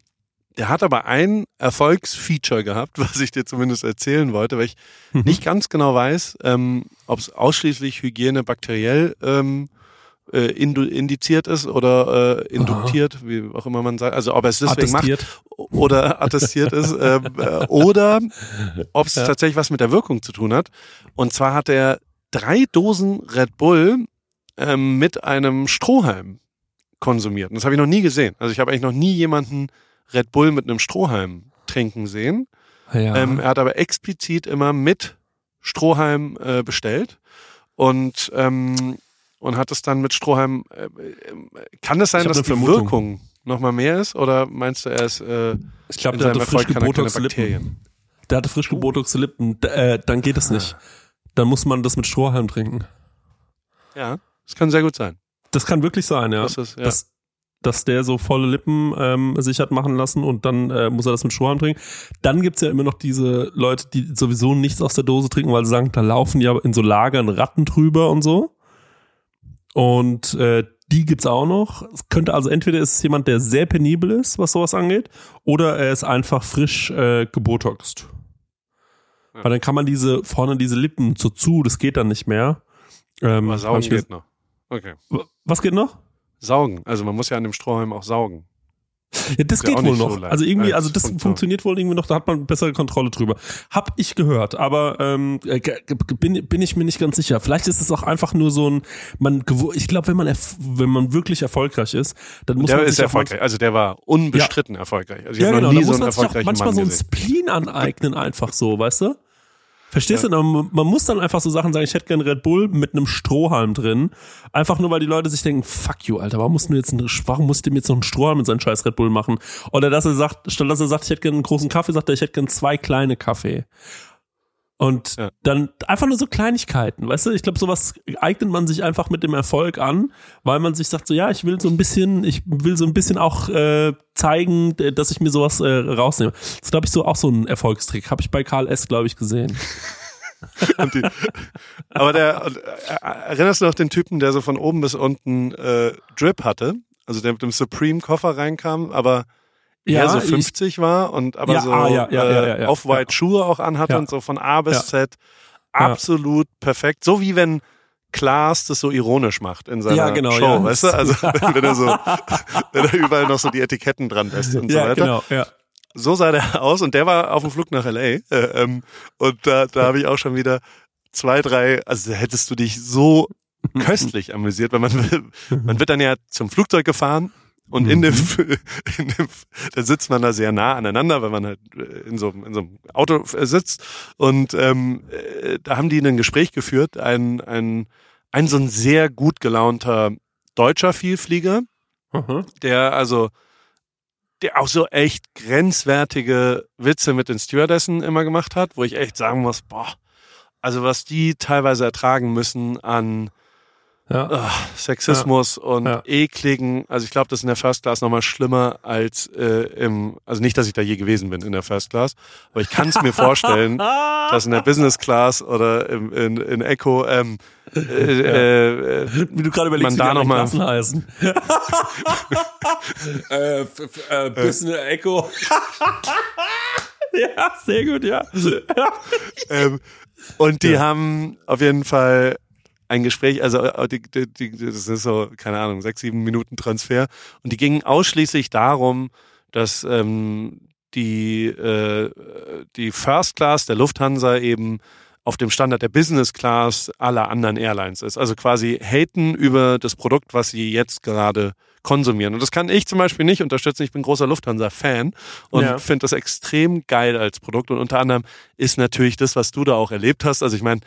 der hat aber ein Erfolgsfeature gehabt, was ich dir zumindest erzählen wollte, weil ich Mhm. nicht ganz genau weiß, ähm, ob es ausschließlich Hygiene bakteriell ähm, äh, indiziert ist oder äh, induktiert, wie auch immer man sagt. Also ob er es deswegen macht Attestiert. oder attestiert ist ähm, äh, oder ob es Ja. tatsächlich was mit der Wirkung zu tun hat. Und zwar hat er drei Dosen Red Bull ähm, mit einem Strohhalm konsumiert. Und das habe ich noch nie gesehen. Also ich habe eigentlich noch nie jemanden Red Bull mit einem Strohhalm trinken sehen. Ja. Ähm, er hat aber explizit immer mit Strohhalm äh, bestellt und ähm, und hat es dann mit Strohhalm. Äh, äh, kann es sein, dass die Vermutung. Wirkung noch mal mehr ist oder meinst du, er ist äh, ich glaube, der hatte frisch gebotoxte Lippen. Der hatte frisch gebotoxte Lippen. D äh, dann geht es nicht. Dann muss man das mit Strohhalm trinken. Ja, das kann sehr gut sein. Das kann wirklich sein, ja. Das ist, ja. dass, dass der so volle Lippen ähm, sich hat machen lassen und dann äh, muss er das mit Strohhalm trinken. Dann gibt's ja immer noch diese Leute, die sowieso nichts aus der Dose trinken, weil sie sagen, da laufen ja in so Lagern Ratten drüber und so. Und äh, die gibt's auch noch. Es könnte also entweder ist es jemand, der sehr penibel ist, was sowas angeht, oder er ist einfach frisch äh, gebotoxt. Ja. Weil dann kann man diese vorne diese Lippen so zu, das geht dann nicht mehr. Ähm, ich ges- geht noch. Okay. Was geht noch? Saugen. Also man muss ja an dem Strohhalm auch saugen. Ja, das Ist ja geht auch wohl so noch. leicht also irgendwie, als also das Funktion. funktioniert wohl irgendwie noch, da hat man bessere Kontrolle drüber. Hab ich gehört, aber ähm, äh, bin, bin ich mir nicht ganz sicher. Vielleicht ist es auch einfach nur so ein, man, ich glaube, wenn man wenn man wirklich erfolgreich ist, dann muss Der man ist sich auch erfolgreich. Also der war unbestritten erfolgreich. Also ich Ja, genau, noch da nie so muss man sich auch manchmal Mann so ein. Spleen aneignen, einfach so, weißt du? Verstehst du? Man, man muss dann einfach so Sachen sagen, ich hätte gern Red Bull mit einem Strohhalm drin. Einfach nur, weil die Leute sich denken, fuck you, Alter, warum musst du jetzt, einen, warum musst du dem jetzt noch einen Strohhalm mit seinem scheiß Red Bull machen? Oder dass er sagt, statt dass er sagt, ich hätte gern einen großen Kaffee, sagt er, ich hätte gern zwei kleine Kaffee. Und Ja. dann einfach nur so Kleinigkeiten, weißt du? Ich glaube, sowas eignet man sich einfach mit dem Erfolg an, weil man sich sagt so, ja, ich will so ein bisschen, ich will so ein bisschen auch äh, zeigen, dass ich mir sowas äh, rausnehme. Das ist, glaube ich, so auch so ein Erfolgstrick. Habe ich bei Karl S., glaube ich, gesehen. Die, aber der, äh, erinnerst du noch den Typen, der so von oben bis unten äh, Drip hatte? Also der mit dem Supreme-Koffer reinkam, aber eher so ich- 50 war und aber Ja, so ah, ja, ja, äh, ja, ja, ja. Off-White Schuhe auch anhatte Ja. und so von A bis Ja. Z. Absolut perfekt. So wie wenn Klaas das so ironisch macht in seiner Ja, genau, Show, ja. weißt du? Also wenn er so, wenn er überall noch so die Etiketten dran lässt und so ja, weiter. genau, ja. so sah der aus und der war auf dem Flug nach LA. Äh, ähm, und da, da habe ich auch schon wieder zwei, drei, also hättest du dich so köstlich amüsiert, weil man will, man wird dann ja zum Flugzeug gefahren und in dem, in dem, da sitzt man da sehr nah aneinander, weil man halt äh, in so, in so einem Auto äh, sitzt und ähm, äh, da haben die ein Gespräch geführt, ein, ein, ein so ein sehr gut gelaunter deutscher Vielflieger, Mhm. der also der auch so echt grenzwertige Witze mit den Stewardessen immer gemacht hat, wo ich echt sagen muss, boah, also was die teilweise ertragen müssen an Ja. ah, Sexismus und Ja. ekligen, also ich glaube, das ist in der First Class nochmal schlimmer als äh, im, also nicht, dass ich da je gewesen bin in der First Class, aber ich kann es mir vorstellen, dass in der Business Class oder im, in, in Echo ähm, äh, äh, äh, Wie du gerade überlegst, Man da wie die noch anderen mal- Klassen heißen. äh, f- äh, Business Echo. ja, sehr gut, ja. ähm, und die haben auf jeden Fall ein Gespräch, also äh, die, die, die, das ist so, keine Ahnung, sechs, sieben Minuten Transfer. Und die gingen ausschließlich darum, dass ähm, die, äh, die First Class der Lufthansa eben auf dem Standard der Business Class aller anderen Airlines ist. Also quasi haten über das Produkt, was sie jetzt gerade konsumieren. Und das kann ich zum Beispiel nicht unterstützen. Ich bin großer Lufthansa-Fan und Ja. finde das extrem geil als Produkt. Und unter anderem ist natürlich das, was du da auch erlebt hast. Also ich meine,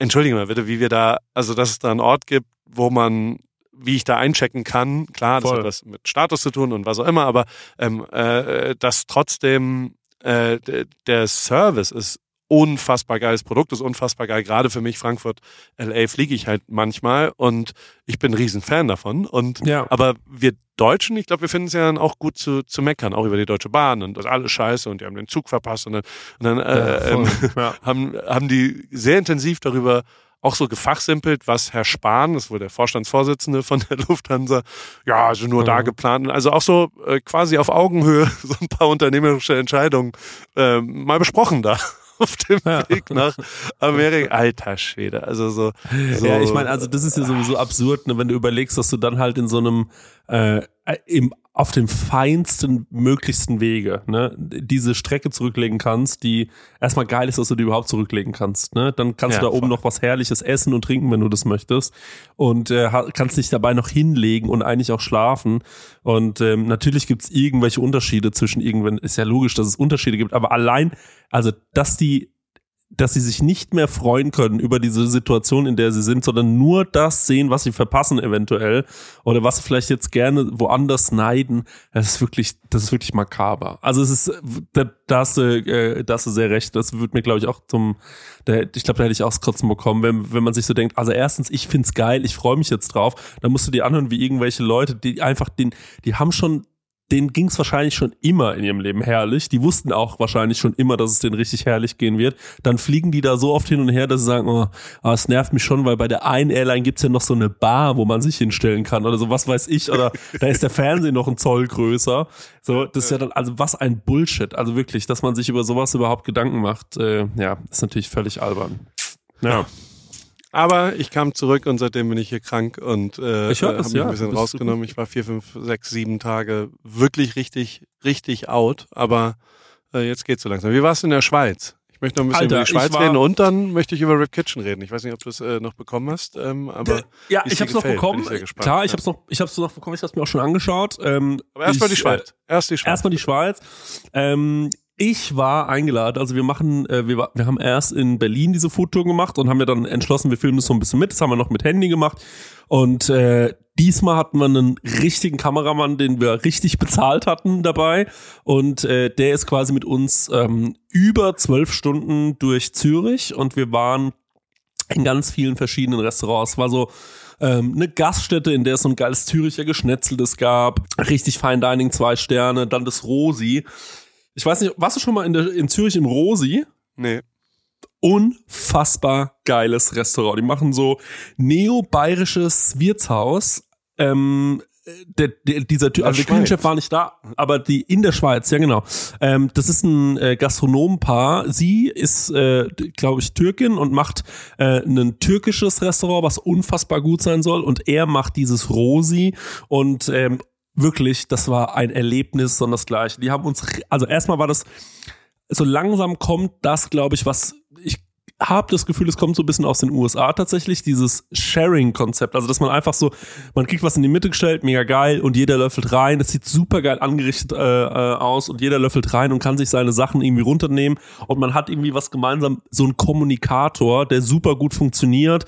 entschuldige mal bitte, wie wir da, also dass es da einen Ort gibt, wo man, wie ich da einchecken kann, klar, das Voll. hat was mit Status zu tun und was auch immer, aber ähm, äh, dass trotzdem äh, der Service ist unfassbar geiles Produkt, ist unfassbar geil. Gerade für mich, Frankfurt, LA fliege ich halt manchmal und ich bin ein Riesen-Fan davon. Und Ja. aber wir Deutschen, ich glaube, wir finden es ja dann auch gut zu, zu meckern, auch über die Deutsche Bahn und das ist alles scheiße und die haben den Zug verpasst und dann, und dann äh, voll. ähm, Ja. haben, haben die sehr intensiv darüber auch so gefachsimpelt, was Herr Spahn, das ist wohl der Vorstandsvorsitzende von der Lufthansa, ja, also nur da Mhm. geplant. Also auch so äh, quasi auf Augenhöhe so ein paar unternehmerische Entscheidungen äh, mal besprochen da auf dem Ja. Weg nach Amerika. Alter Schwede, also so. so Ja, ich meine, also das ist ja sowieso absurd, ne, wenn du überlegst, dass du dann halt in so einem äh, im auf dem feinsten möglichsten Wege, ne, diese Strecke zurücklegen kannst, die erstmal geil ist, dass du die überhaupt zurücklegen kannst, ne? Dann kannst Ja, du da oben voll. noch was herrliches essen und trinken, wenn du das möchtest und äh, kannst dich dabei noch hinlegen und eigentlich auch schlafen und ähm, natürlich gibt's irgendwelche Unterschiede zwischen irgendwann ist ja logisch, dass es Unterschiede gibt, aber allein also dass die dass sie sich nicht mehr freuen können über diese Situation, in der sie sind, sondern nur das sehen, was sie verpassen eventuell oder was sie vielleicht jetzt gerne woanders neiden. Das ist wirklich, das ist wirklich makaber. Also es ist, da, da hast du, äh, da hast du sehr recht. Das wird mir, glaube ich, auch zum, da, ich glaube, da hätte ich auch Kotzen bekommen, wenn, wenn man sich so denkt, also erstens, ich find's geil, ich freue mich jetzt drauf. Dann musst du dir anhören, wie irgendwelche Leute, die einfach den, die haben schon denen ging's wahrscheinlich schon immer in ihrem Leben herrlich. Die wussten auch wahrscheinlich schon immer, dass es denen richtig herrlich gehen wird. Dann fliegen die da so oft hin und her, dass sie sagen, oh, ah, es nervt mich schon, weil bei der einen Airline gibt's ja noch so eine Bar, wo man sich hinstellen kann oder so, was weiß ich. Oder da ist der Fernseher noch ein Zoll größer. So, das ist ja dann, also was ein Bullshit. Also wirklich, dass man sich über sowas überhaupt Gedanken macht, äh, ja, ist natürlich völlig albern. Ja. Aber ich kam zurück und seitdem bin ich hier krank und äh, Ich hör äh, das, hab mich ja. ein bisschen rausgenommen. Ich war vier, fünf, sechs, sieben Tage wirklich richtig, richtig out. Aber äh, jetzt geht's so langsam. Wie war's in der Schweiz? Ich möchte noch ein bisschen Alter, über die Schweiz reden und dann möchte ich über Rip Kitchen reden. Ich weiß nicht, ob du es äh, noch bekommen hast, ähm, aber Ja, es ich dir hab's noch gefällt, bekommen. bin ich sehr gespannt. Klar, ich Ja. hab's noch, ich hab's noch bekommen, ich hab's mir auch schon angeschaut. Ähm, Aber erstmal die ich, Schweiz. Erst die Äh, Schweiz. erstmal die Schweiz. Ähm, ich war eingeladen, also wir machen, äh, wir, wir haben erst in Berlin diese Foodtour gemacht und haben ja dann entschlossen, wir filmen das so ein bisschen mit. Das haben wir noch mit Handy gemacht. Und äh, diesmal hatten wir einen richtigen Kameramann, den wir richtig bezahlt hatten dabei. Und äh, der ist quasi mit uns ähm, über zwölf Stunden durch Zürich und wir waren in ganz vielen verschiedenen Restaurants. Es war so ähm, eine Gaststätte, in der es so ein geiles Züricher Geschnetzeltes gab. Richtig Fine Dining, zwei Sterne. Dann das Rosi. Ich weiß nicht, warst du schon mal in, der, in Zürich im Rosi? Nee. Unfassbar geiles Restaurant. Die machen so neo-bayerisches Wirtshaus. Ähm, der, der, dieser Typ, also der. Küchenchef war nicht da, aber die in der Schweiz, ja genau. Ähm, das ist ein äh, Gastronomenpaar. Sie ist, äh, glaube ich, Türkin und macht äh, ein türkisches Restaurant, was unfassbar gut sein soll. Und er macht dieses Rosi und ähm, wirklich, das war ein Erlebnis, sondersgleichen. Die haben uns, also erstmal war das so langsam kommt das, glaube ich, was ich habe das Gefühl, es kommt so ein bisschen aus den USA tatsächlich, dieses Sharing-Konzept. Also, dass man einfach so, man kriegt was in die Mitte gestellt, mega geil, und jeder löffelt rein. Das sieht super geil angerichtet äh, äh, aus und jeder löffelt rein und kann sich seine Sachen irgendwie runternehmen. Und man hat irgendwie was gemeinsam, so ein Kommunikator, der super gut funktioniert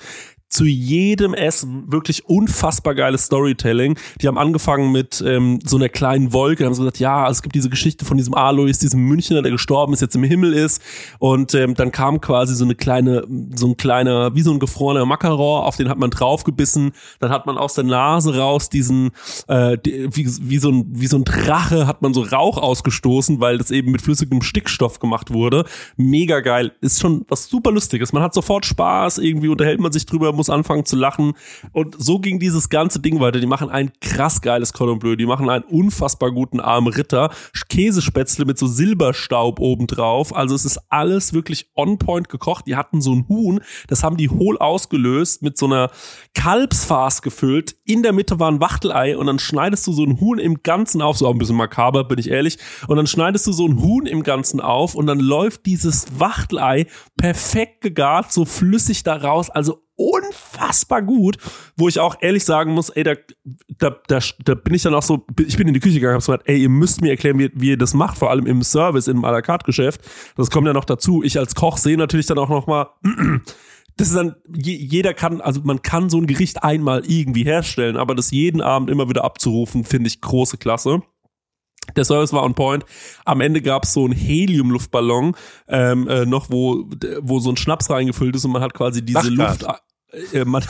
zu jedem Essen wirklich unfassbar geiles Storytelling. Die haben angefangen mit ähm, so einer kleinen Wolke, haben so gesagt, ja, es gibt diese Geschichte von diesem Alois, diesem Münchner, der gestorben ist, jetzt im Himmel ist. Und ähm, dann kam quasi so eine kleine, so ein kleiner, wie so ein gefrorener Macaron, auf den hat man draufgebissen. Dann hat man aus der Nase raus diesen, äh, wie, wie, so ein, wie so ein Drache, hat man so Rauch ausgestoßen, weil das eben mit flüssigem Stickstoff gemacht wurde. Mega geil. Ist schon was super Lustiges. Man hat sofort Spaß, irgendwie unterhält man sich drüber, muss anfangen zu lachen. Und so ging dieses ganze Ding weiter. Die machen ein krass geiles Cordon Bleu. Die machen einen unfassbar guten Arm Ritter. Käsespätzle mit so Silberstaub obendrauf. Also es ist alles wirklich on point gekocht. Die hatten so ein Huhn, das haben die hohl ausgelöst, mit so einer Kalbsfarce gefüllt. In der Mitte war ein Wachtelei und dann schneidest du so ein Huhn im Ganzen auf. So auch ein bisschen makaber, bin ich ehrlich. Und dann schneidest du so ein Huhn im Ganzen auf und dann läuft dieses Wachtelei perfekt gegart, so flüssig da raus. Also unfassbar gut, wo ich auch ehrlich sagen muss, ey, da, da, da, da bin ich dann auch so, ich bin in die Küche gegangen, hab gesagt, ey, ihr müsst mir erklären, wie, wie ihr das macht, vor allem im Service, im à la carte Geschäft. Das kommt ja noch dazu. Ich als Koch sehe natürlich dann auch noch mal, das ist dann, je, jeder kann, also man kann so ein Gericht einmal irgendwie herstellen, aber das jeden Abend immer wieder abzurufen, finde ich große Klasse. Der Service war on point. Am Ende gab es so einen Helium-Luftballon, ähm, äh, noch wo, wo so ein Schnaps reingefüllt ist und man hat quasi diese Lachgas. Luft. Äh, man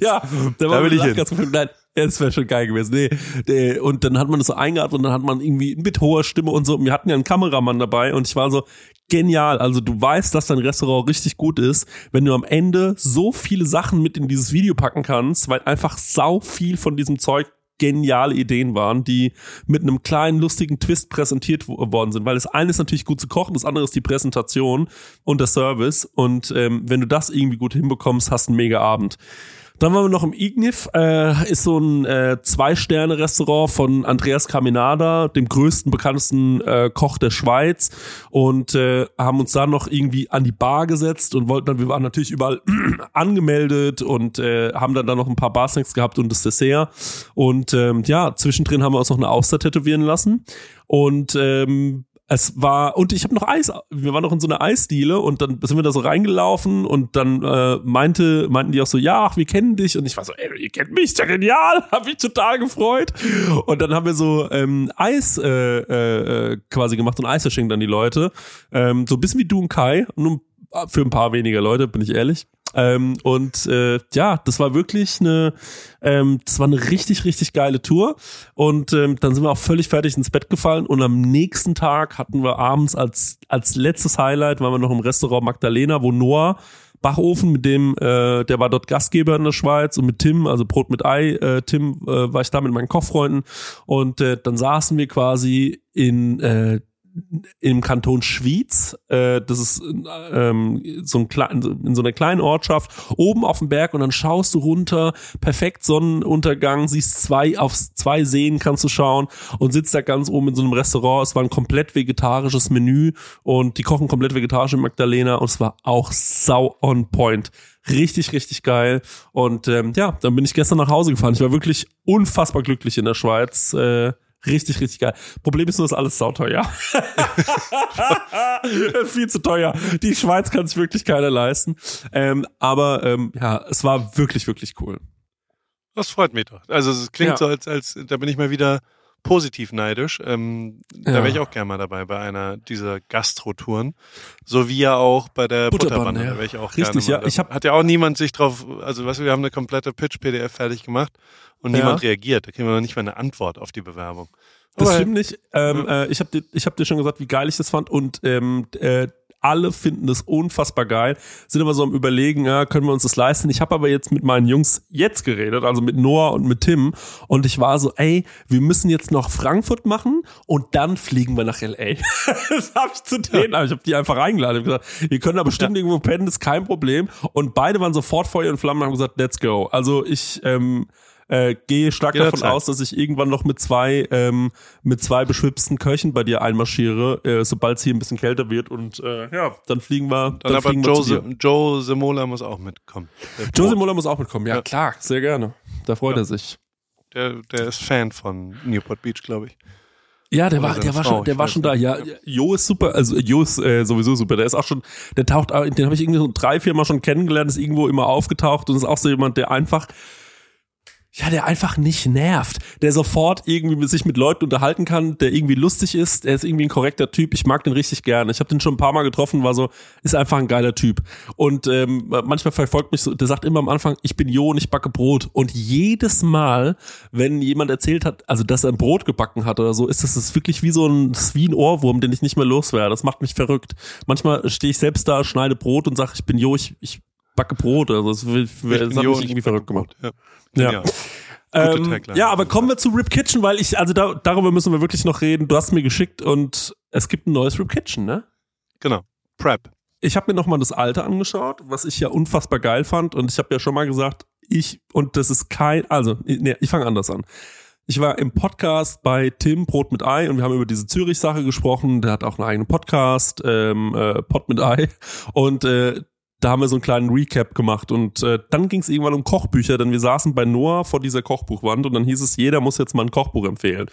ja, da war will ich hin. Gefüllt. Nein, das wäre schon geil gewesen. Nee, nee, und dann hat man das so eingeatmet und dann hat man irgendwie mit hoher Stimme und so. Und wir hatten ja einen Kameramann dabei und ich war so, genial. Also du weißt, dass dein Restaurant richtig gut ist, wenn du am Ende so viele Sachen mit in dieses Video packen kannst, weil einfach sau viel von diesem Zeug geniale Ideen waren, die mit einem kleinen lustigen Twist präsentiert wo- worden sind. Weil das eine ist natürlich gut zu kochen, das andere ist die Präsentation und der Service. Und ähm, wenn du das irgendwie gut hinbekommst, hast einen mega Abend. Dann waren wir noch im Ignif, äh, ist so ein äh, Zwei-Sterne-Restaurant von Andreas Caminada, dem größten, bekanntesten äh, Koch der Schweiz. Und äh, haben uns da noch irgendwie an die Bar gesetzt und wollten dann, wir waren natürlich überall angemeldet und äh, haben dann da noch ein paar Barsnacks gehabt und das Dessert. Und ähm, ja, zwischendrin haben wir uns noch eine Auster tätowieren lassen. Und ähm, es war, und ich habe noch Eis, wir waren noch in so einer Eisdiele und dann sind wir da so reingelaufen und dann äh, meinte, meinten die auch so, ja, ach, wir kennen dich. Und ich war so, ey, ihr kennt mich, ja genial, hab mich total gefreut. Und dann haben wir so ähm, Eis äh, äh, quasi gemacht und Eis verschenkt an die Leute. Ähm, so ein bisschen wie du und Kai, nur für ein paar weniger Leute, bin ich ehrlich. Ähm, und äh, ja, das war wirklich eine, ähm, das war eine richtig, richtig geile Tour. Und ähm, dann sind wir auch völlig fertig ins Bett gefallen. Und am nächsten Tag hatten wir abends als, als letztes Highlight, waren wir noch im Restaurant Magdalena, wo Noah Bachofen, mit dem, äh, der war dort Gastgeber in der Schweiz und mit Tim, also Brot mit Ei, äh, Tim, äh, war ich da mit meinen Kochfreunden und äh, dann saßen wir quasi in äh, im Kanton Schwyz. Äh, das ist ähm, so ein klein, in so einer kleinen Ortschaft oben auf dem Berg und dann schaust du runter, perfekt Sonnenuntergang, siehst zwei auf zwei Seen kannst du schauen und sitzt da ganz oben in so einem Restaurant. Es war ein komplett vegetarisches Menü und die kochen komplett vegetarisch in Magdalena und es war auch sau on point richtig, richtig geil. Und ähm, ja, dann bin ich gestern nach Hause gefahren. Ich war wirklich unfassbar glücklich in der Schweiz. Äh, Richtig, richtig geil. Problem ist nur, dass alles sauteuer. Viel zu teuer. Die Schweiz kann es wirklich keiner leisten. Ähm, aber ähm, ja, es war wirklich, wirklich cool. Das freut mich doch. Also es klingt ja. so, als, als da bin ich mal wieder positiv neidisch. Ähm, ja. Da wäre ich auch gerne mal dabei bei einer dieser Gastro-Touren. So wie ja auch bei der Butterbande. Ja. Da wäre ich auch Richtig, gerne ja. Ich hab, Hat ja auch niemand sich drauf, also weißt du, wir haben eine komplette Pitch-PDF fertig gemacht und ja. niemand reagiert. Da kriegen wir noch nicht mal eine Antwort auf die Bewerbung. Das stimmt nicht. Ähm, äh, ich habe dir, ich hab dir schon gesagt, wie geil ich das fand und ähm, äh, alle finden das unfassbar geil, sind aber so am überlegen, ja, können wir uns das leisten? Ich habe aber jetzt mit meinen Jungs jetzt geredet, also mit Noah und mit Tim und ich war so, ey, wir müssen jetzt noch Frankfurt machen und dann fliegen wir nach LA. das habe ich zu denen, ja. ich habe die einfach eingeladen, ich hab gesagt, wir können da bestimmt ja. irgendwo pennen, das ist kein Problem und beide waren sofort Feuer und Flammen und haben gesagt, let's go. Also ich ähm, äh, gehe stark Jeder davon aus, dass ich irgendwann noch mit zwei ähm, mit zwei beschwipsten Köchen bei dir einmarschiere, äh, sobald es hier ein bisschen kälter wird und äh, ja, dann fliegen wir. Dann, dann aber fliegen Joe, wir Joe Semola muss auch mitkommen. Joe Semola muss auch mitkommen. Ja, ja, klar, sehr gerne. Da freut ja. er sich. Der, der ist Fan von Newport Beach, glaube ich. Ja, der Oder war, der war schon, der war schon da. Ja, Jo ist super, also Jo ist äh, sowieso super. Der ist auch schon, der taucht, den habe ich irgendwie so drei, vier Mal schon kennengelernt, ist irgendwo immer aufgetaucht und ist auch so jemand, der einfach ja, der einfach nicht nervt, der sofort irgendwie sich mit Leuten unterhalten kann, der irgendwie lustig ist, der ist irgendwie ein korrekter Typ. Ich mag den richtig gerne. Ich habe den schon ein paar Mal getroffen, war so, ist einfach ein geiler Typ. Und ähm, manchmal verfolgt mich so, der sagt immer am Anfang, ich bin Jo und ich backe Brot. Und jedes Mal, wenn jemand erzählt hat, also dass er ein Brot gebacken hat oder so, ist das, das wirklich wie so ein, wie ein Ohrwurm, den ich nicht mehr loswerde. Das macht mich verrückt. Manchmal stehe ich selbst da, schneide Brot und sage, ich bin Jo, ich, ich backe Brot. Also das, das, das hat mich irgendwie verrückt gemacht. Ja. Ja. Ähm, ja, aber kommen wir zu Rip Kitchen, weil ich, also da, darüber müssen wir wirklich noch reden. Du hast mir geschickt und es gibt ein neues Rip Kitchen, ne? Genau. Prep. Ich habe mir nochmal das alte angeschaut, was ich ja unfassbar geil fand. Und ich habe ja schon mal gesagt, ich, und das ist kein, also, nee, ich fange anders an. Ich war im Podcast bei Tim Brot mit Ei und wir haben über diese Zürich-Sache gesprochen. Der hat auch einen eigenen Podcast, ähm, äh, Pot mit Ei. Und äh, da haben wir so einen kleinen Recap gemacht und äh, dann ging es irgendwann um Kochbücher, denn wir saßen bei Noah vor dieser Kochbuchwand und dann hieß es, jeder muss jetzt mal ein Kochbuch empfehlen.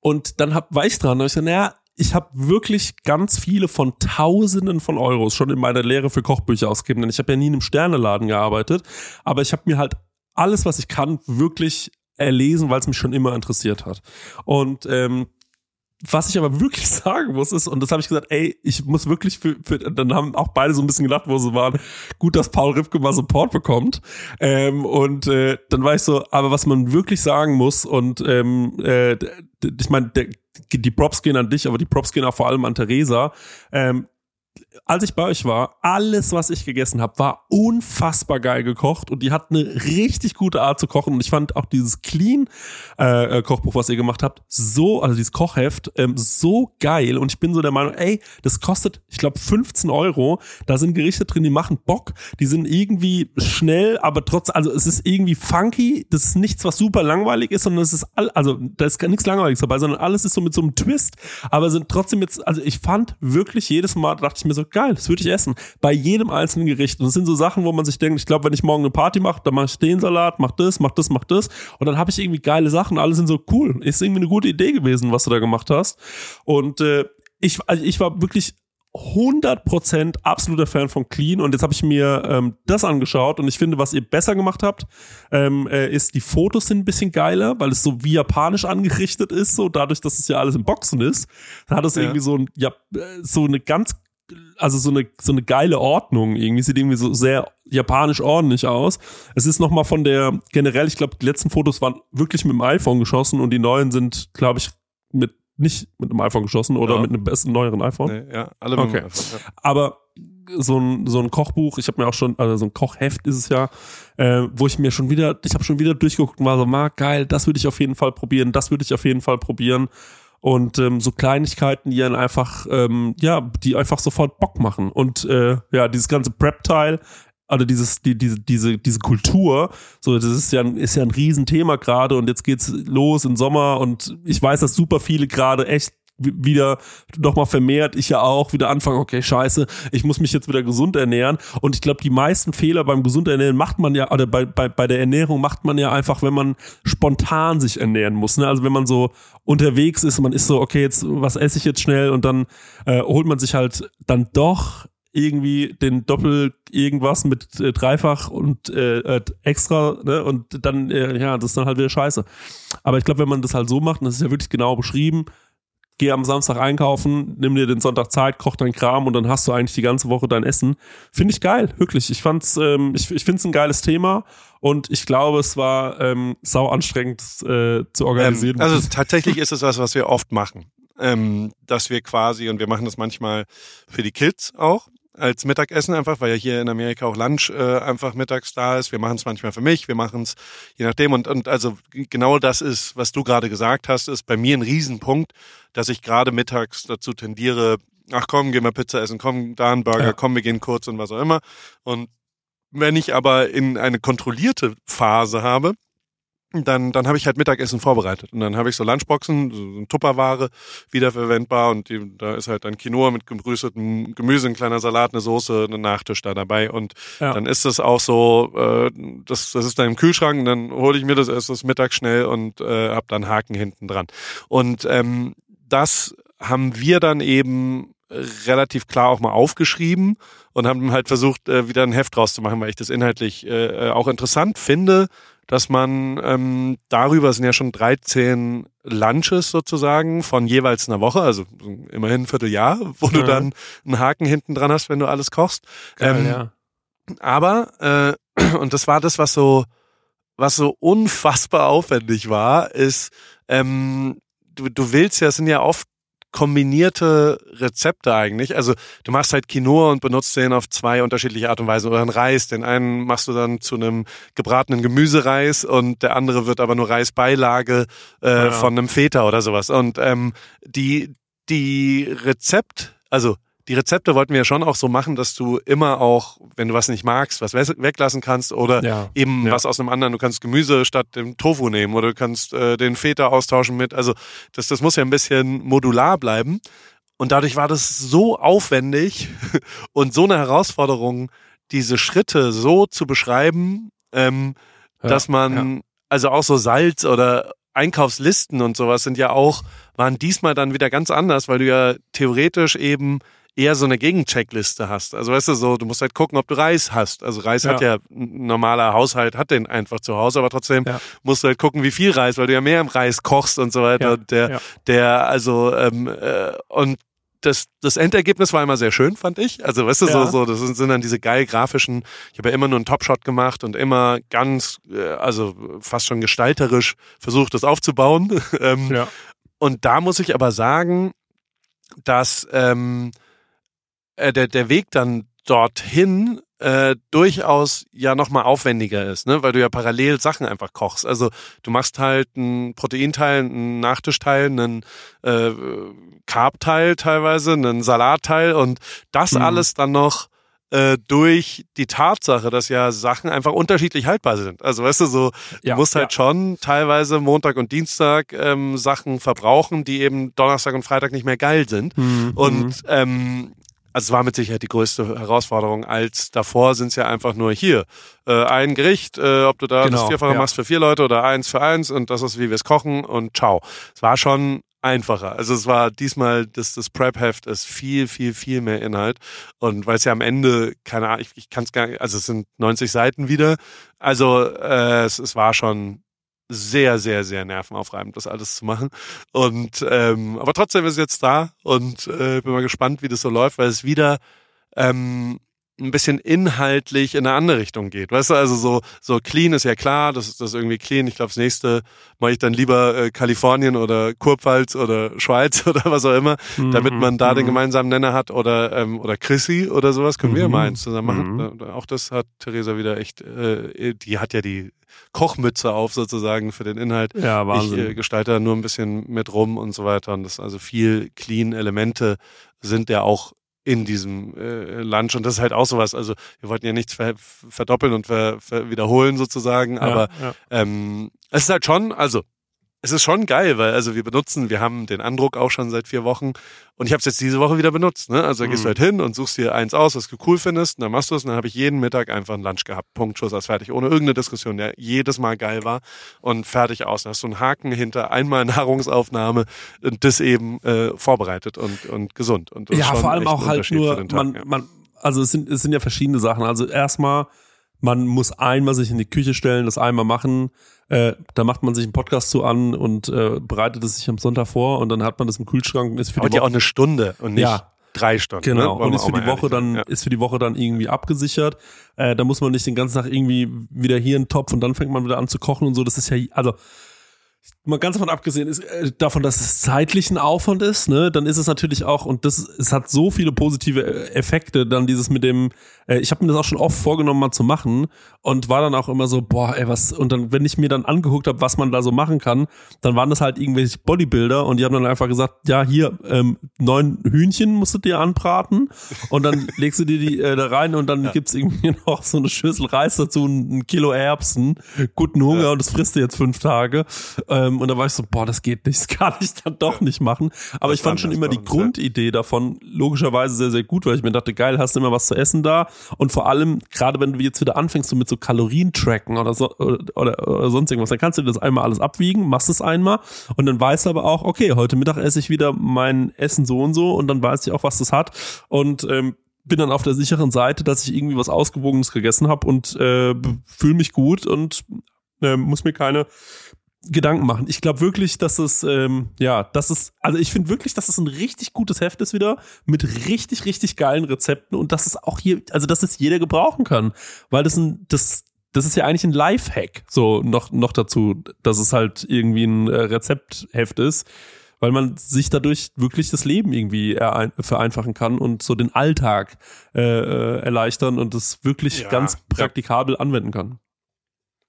Und dann hab, war ich dran und ich gesagt, naja, ich habe wirklich ganz viele von Tausenden von Euros schon in meiner Lehre für Kochbücher ausgegeben, denn ich habe ja nie in einem Sterneladen gearbeitet, aber ich habe mir halt alles, was ich kann, wirklich erlesen, weil es mich schon immer interessiert hat. Und ähm, was ich aber wirklich sagen muss, ist, und das habe ich gesagt, ey, ich muss wirklich für, für, dann haben auch beide so ein bisschen gedacht, wo sie waren, gut, dass Paul Ripke mal Support bekommt. Ähm, und äh, dann war ich so, aber was man wirklich sagen muss, und ähm, äh, ich meine, die Props gehen an dich, aber die Props gehen auch vor allem an Theresa. Ähm, als ich bei euch war, alles, was ich gegessen habe, war unfassbar geil gekocht und die hat eine richtig gute Art zu kochen. Und ich fand auch dieses Clean-Kochbuch, äh, was ihr gemacht habt, so, also dieses Kochheft, ähm, so geil. Und ich bin so der Meinung, ey, das kostet, ich glaube, 15 Euro. Da sind Gerichte drin, die machen Bock. Die sind irgendwie schnell, aber trotz, also es ist irgendwie funky. Das ist nichts, was super langweilig ist, sondern es ist all, also da ist gar nichts Langweiliges dabei, sondern alles ist so mit so einem Twist. Aber sind trotzdem jetzt, also ich fand wirklich jedes Mal, dachte ich mir so, geil, das würde ich essen. Bei jedem einzelnen Gericht. Und das sind so Sachen, wo man sich denkt, ich glaube, wenn ich morgen eine Party mache, dann mache ich den Salat, mach das, mach das, mach das. Und dann habe ich irgendwie geile Sachen. Alle sind so cool. Ist irgendwie eine gute Idee gewesen, was du da gemacht hast. Und äh, ich, also ich war wirklich 100% absoluter Fan von Clean und jetzt habe ich mir ähm, das angeschaut und ich finde, was ihr besser gemacht habt, ähm, äh, ist, die Fotos sind ein bisschen geiler, weil es so wie japanisch angerichtet ist, so dadurch, dass es ja alles im Boxen ist, da hat es ja. irgendwie so ein, ja, äh, so eine ganz also so eine so eine geile Ordnung irgendwie sieht irgendwie so sehr japanisch ordentlich aus. Es ist noch mal von der generell, ich glaube, die letzten Fotos waren wirklich mit dem iPhone geschossen und die neuen sind, glaube ich, mit nicht mit einem iPhone geschossen oder ja. mit einem besten neueren iPhone. Nee, ja, alle mit okay. iPhone, ja. Aber so ein so ein Kochbuch, ich habe mir auch schon also so ein Kochheft ist es ja, äh, wo ich mir schon wieder, ich habe schon wieder durchgeguckt und war so, mag geil, das würde ich auf jeden Fall probieren, das würde ich auf jeden Fall probieren. Und ähm, so Kleinigkeiten, die dann einfach, ähm, ja, die einfach sofort Bock machen. Und äh, ja, dieses ganze Prep-Teil, also dieses, die, diese, diese, diese Kultur, so, das ist ja, ist ja ein Riesenthema gerade und jetzt geht's los im Sommer und ich weiß, dass super viele gerade echt wieder nochmal vermehrt, ich ja auch, wieder anfangen, okay, scheiße, ich muss mich jetzt wieder gesund ernähren. Und ich glaube, die meisten Fehler beim gesund ernähren macht man ja, oder bei, bei, bei der Ernährung macht man ja einfach, wenn man spontan sich ernähren muss. Ne? Also wenn man so unterwegs ist, man ist so, okay, jetzt, was esse ich jetzt schnell? Und dann äh, holt man sich halt dann doch irgendwie den Doppel irgendwas mit äh, dreifach und äh, äh, extra ne? und dann äh, ja das ist dann halt wieder scheiße aber ich glaube wenn man das halt so macht und das ist ja wirklich genau beschrieben geh am Samstag einkaufen, nimm dir den Sonntag Zeit, koch dein Kram und dann hast du eigentlich die ganze Woche dein Essen. Finde ich geil, wirklich. Ich fand's, ähm, ich, ich finde es ein geiles Thema und ich glaube, es war ähm, sau anstrengend äh, zu organisieren. Ähm, also tatsächlich ist es was, was wir oft machen. Ähm, dass wir quasi, und wir machen das manchmal für die Kids auch, als Mittagessen einfach, weil ja hier in Amerika auch Lunch äh, einfach mittags da ist. Wir machen es manchmal für mich, wir machen es je nachdem. Und, und also genau das ist, was du gerade gesagt hast, ist bei mir ein Riesenpunkt, dass ich gerade mittags dazu tendiere, ach komm, gehen wir Pizza essen, komm, da ein Burger, ja. komm, wir gehen kurz und was auch immer. Und wenn ich aber in eine kontrollierte Phase habe, dann, dann habe ich halt Mittagessen vorbereitet. Und dann habe ich so Lunchboxen, so Tupperware, wiederverwendbar. Und die, da ist halt dann Quinoa mit gebrüstetem Gemüse, ein kleiner Salat, eine Soße, ein Nachtisch da dabei. Und ja. dann ist das auch so, äh, das, das ist dann im Kühlschrank. Und dann hole ich mir das erst das Mittag schnell und äh, habe dann Haken hinten dran. Und ähm, das haben wir dann eben relativ klar auch mal aufgeschrieben und haben halt versucht, äh, wieder ein Heft draus zu machen, weil ich das inhaltlich äh, auch interessant finde dass man ähm, darüber sind ja schon 13 Lunches sozusagen von jeweils einer Woche, also immerhin ein Vierteljahr, wo ja. du dann einen Haken hinten dran hast, wenn du alles kochst. Geil, ähm, ja. Aber, äh, und das war das, was so, was so unfassbar aufwendig war, ist, ähm, du, du willst ja, es sind ja oft kombinierte Rezepte eigentlich. Also du machst halt Quinoa und benutzt den auf zwei unterschiedliche Art und Weise. Oder einen Reis. Den einen machst du dann zu einem gebratenen Gemüsereis und der andere wird aber nur Reisbeilage äh, ja. von einem Feta oder sowas. Und ähm, die, die Rezept, also die Rezepte wollten wir ja schon auch so machen, dass du immer auch, wenn du was nicht magst, was weglassen kannst oder ja, eben ja. was aus einem anderen, du kannst Gemüse statt dem Tofu nehmen oder du kannst äh, den Feta austauschen mit, also das, das muss ja ein bisschen modular bleiben. Und dadurch war das so aufwendig und so eine Herausforderung, diese Schritte so zu beschreiben, ähm, ja, dass man, also auch so Salz oder Einkaufslisten und sowas sind ja auch, waren diesmal dann wieder ganz anders, weil du ja theoretisch eben eher so eine Gegencheckliste hast. Also weißt du so, du musst halt gucken, ob du Reis hast. Also Reis ja. hat ja ein normaler Haushalt, hat den einfach zu Hause, aber trotzdem ja. musst du halt gucken, wie viel Reis, weil du ja mehr im Reis kochst und so weiter. Ja. Der, der, also ähm, äh, und das, das Endergebnis war immer sehr schön, fand ich. Also, weißt du, ja. so, so, das sind, sind dann diese geil grafischen, ich habe ja immer nur einen Topshot gemacht und immer ganz, äh, also fast schon gestalterisch versucht, das aufzubauen. ähm, ja. Und da muss ich aber sagen, dass ähm, äh, der, der Weg dann dorthin äh, durchaus ja nochmal aufwendiger ist, ne? weil du ja parallel Sachen einfach kochst. Also du machst halt einen Proteinteil, einen Nachtischteil, einen äh, Carbteil teilweise, einen Salatteil und das mhm. alles dann noch äh, durch die Tatsache, dass ja Sachen einfach unterschiedlich haltbar sind. Also weißt du, so ja, du musst halt ja. schon teilweise Montag und Dienstag ähm, Sachen verbrauchen, die eben Donnerstag und Freitag nicht mehr geil sind. Mhm. Und mhm. ähm, also es war mit Sicherheit die größte Herausforderung als davor sind es ja einfach nur hier äh, ein Gericht, äh, ob du da genau, das Vierfache ja. machst für vier Leute oder eins für eins und das ist wie wir es kochen und ciao. Es war schon einfacher. Also es war diesmal das, das Prep-Heft ist viel, viel, viel mehr Inhalt. Und weil es ja am Ende, keine Ahnung, ich, ich kann es gar nicht, also es sind 90 Seiten wieder. Also äh, es, es war schon sehr, sehr, sehr nervenaufreibend, das alles zu machen. Und ähm, aber trotzdem ist es jetzt da und äh, bin mal gespannt, wie das so läuft, weil es wieder ähm, ein bisschen inhaltlich in eine andere Richtung geht. Weißt du, also so, so clean ist ja klar, das ist das irgendwie clean. Ich glaube, das nächste mache ich dann lieber äh, Kalifornien oder Kurpfalz oder Schweiz oder was auch immer, mhm. damit man da mhm. den gemeinsamen Nenner hat oder, ähm, oder Chrissy oder sowas. Können mhm. wir mal eins zusammen machen. Mhm. Auch das hat Theresa wieder echt, äh, die hat ja die Kochmütze auf sozusagen für den Inhalt. Ja, Wahnsinn. Ich äh, gestalte nur ein bisschen mit rum und so weiter. Und das also viel clean Elemente sind ja auch in diesem äh, Lunch und das ist halt auch sowas. Also wir wollten ja nichts ver verdoppeln und ver ver wiederholen sozusagen, aber ja, ja. Ähm, es ist halt schon, also es ist schon geil, weil also wir benutzen, wir haben den Andruck auch schon seit vier Wochen und ich habe es jetzt diese Woche wieder benutzt. Ne? Also da gehst du mhm. halt hin und suchst dir eins aus, was du cool findest, und dann machst du es und dann habe ich jeden Mittag einfach einen Lunch gehabt. Punkt, Schuss aus, fertig. Ohne irgendeine Diskussion, der jedes Mal geil war und fertig aus. Dann hast du einen Haken hinter, einmal Nahrungsaufnahme und das eben äh, vorbereitet und, und gesund. Und ja, vor allem auch halt nur, Tag, man, ja. man, also es sind, es sind ja verschiedene Sachen. Also erstmal, man muss einmal sich in die Küche stellen, das einmal machen äh, da macht man sich einen Podcast zu an und äh, bereitet es sich am Sonntag vor und dann hat man das im Kühlschrank und ist für Aber die Woche ja auch eine Stunde und nicht ja. drei Stunden. Genau ne? und ist für die Woche dann ja. ist für die Woche dann irgendwie abgesichert. Äh, da muss man nicht den ganzen Tag irgendwie wieder hier einen Topf und dann fängt man wieder an zu kochen und so. Das ist ja also mal ganz davon abgesehen ist äh, davon, dass es zeitlichen Aufwand ist, ne, dann ist es natürlich auch und das es hat so viele positive äh, Effekte, dann dieses mit dem äh, ich habe mir das auch schon oft vorgenommen mal zu machen und war dann auch immer so, boah, ey, was und dann wenn ich mir dann angeguckt habe, was man da so machen kann, dann waren das halt irgendwelche Bodybuilder und die haben dann einfach gesagt, ja, hier ähm, neun Hühnchen musst du dir anbraten und dann legst du dir die äh, da rein und dann ja. gibt's irgendwie noch so eine Schüssel Reis dazu, ein Kilo Erbsen, guten Hunger ja. und das frisst du jetzt fünf Tage. Ähm, und da war ich so, boah, das geht nicht, das kann ich dann doch nicht machen. Aber das ich fand schon immer die Grundidee davon logischerweise sehr, sehr gut, weil ich mir dachte, geil, hast du immer was zu essen da. Und vor allem, gerade wenn du jetzt wieder anfängst, so mit so Kalorien tracken oder, so, oder, oder, oder sonst irgendwas, dann kannst du das einmal alles abwiegen, machst es einmal und dann weißt du aber auch, okay, heute Mittag esse ich wieder mein Essen so und so und dann weiß ich auch, was das hat. Und ähm, bin dann auf der sicheren Seite, dass ich irgendwie was Ausgewogenes gegessen habe und äh, fühle mich gut und äh, muss mir keine Gedanken machen. Ich glaube wirklich, dass es, ähm, ja, dass es, also ich finde wirklich, dass es ein richtig gutes Heft ist wieder mit richtig, richtig geilen Rezepten und dass es auch hier, also dass es jeder gebrauchen kann, weil das ein, das, das ist ja eigentlich ein Lifehack, so noch, noch dazu, dass es halt irgendwie ein äh, Rezeptheft ist, weil man sich dadurch wirklich das Leben irgendwie vereinfachen kann und so den Alltag äh, äh erleichtern und das wirklich ja, ganz praktikabel ja. anwenden kann.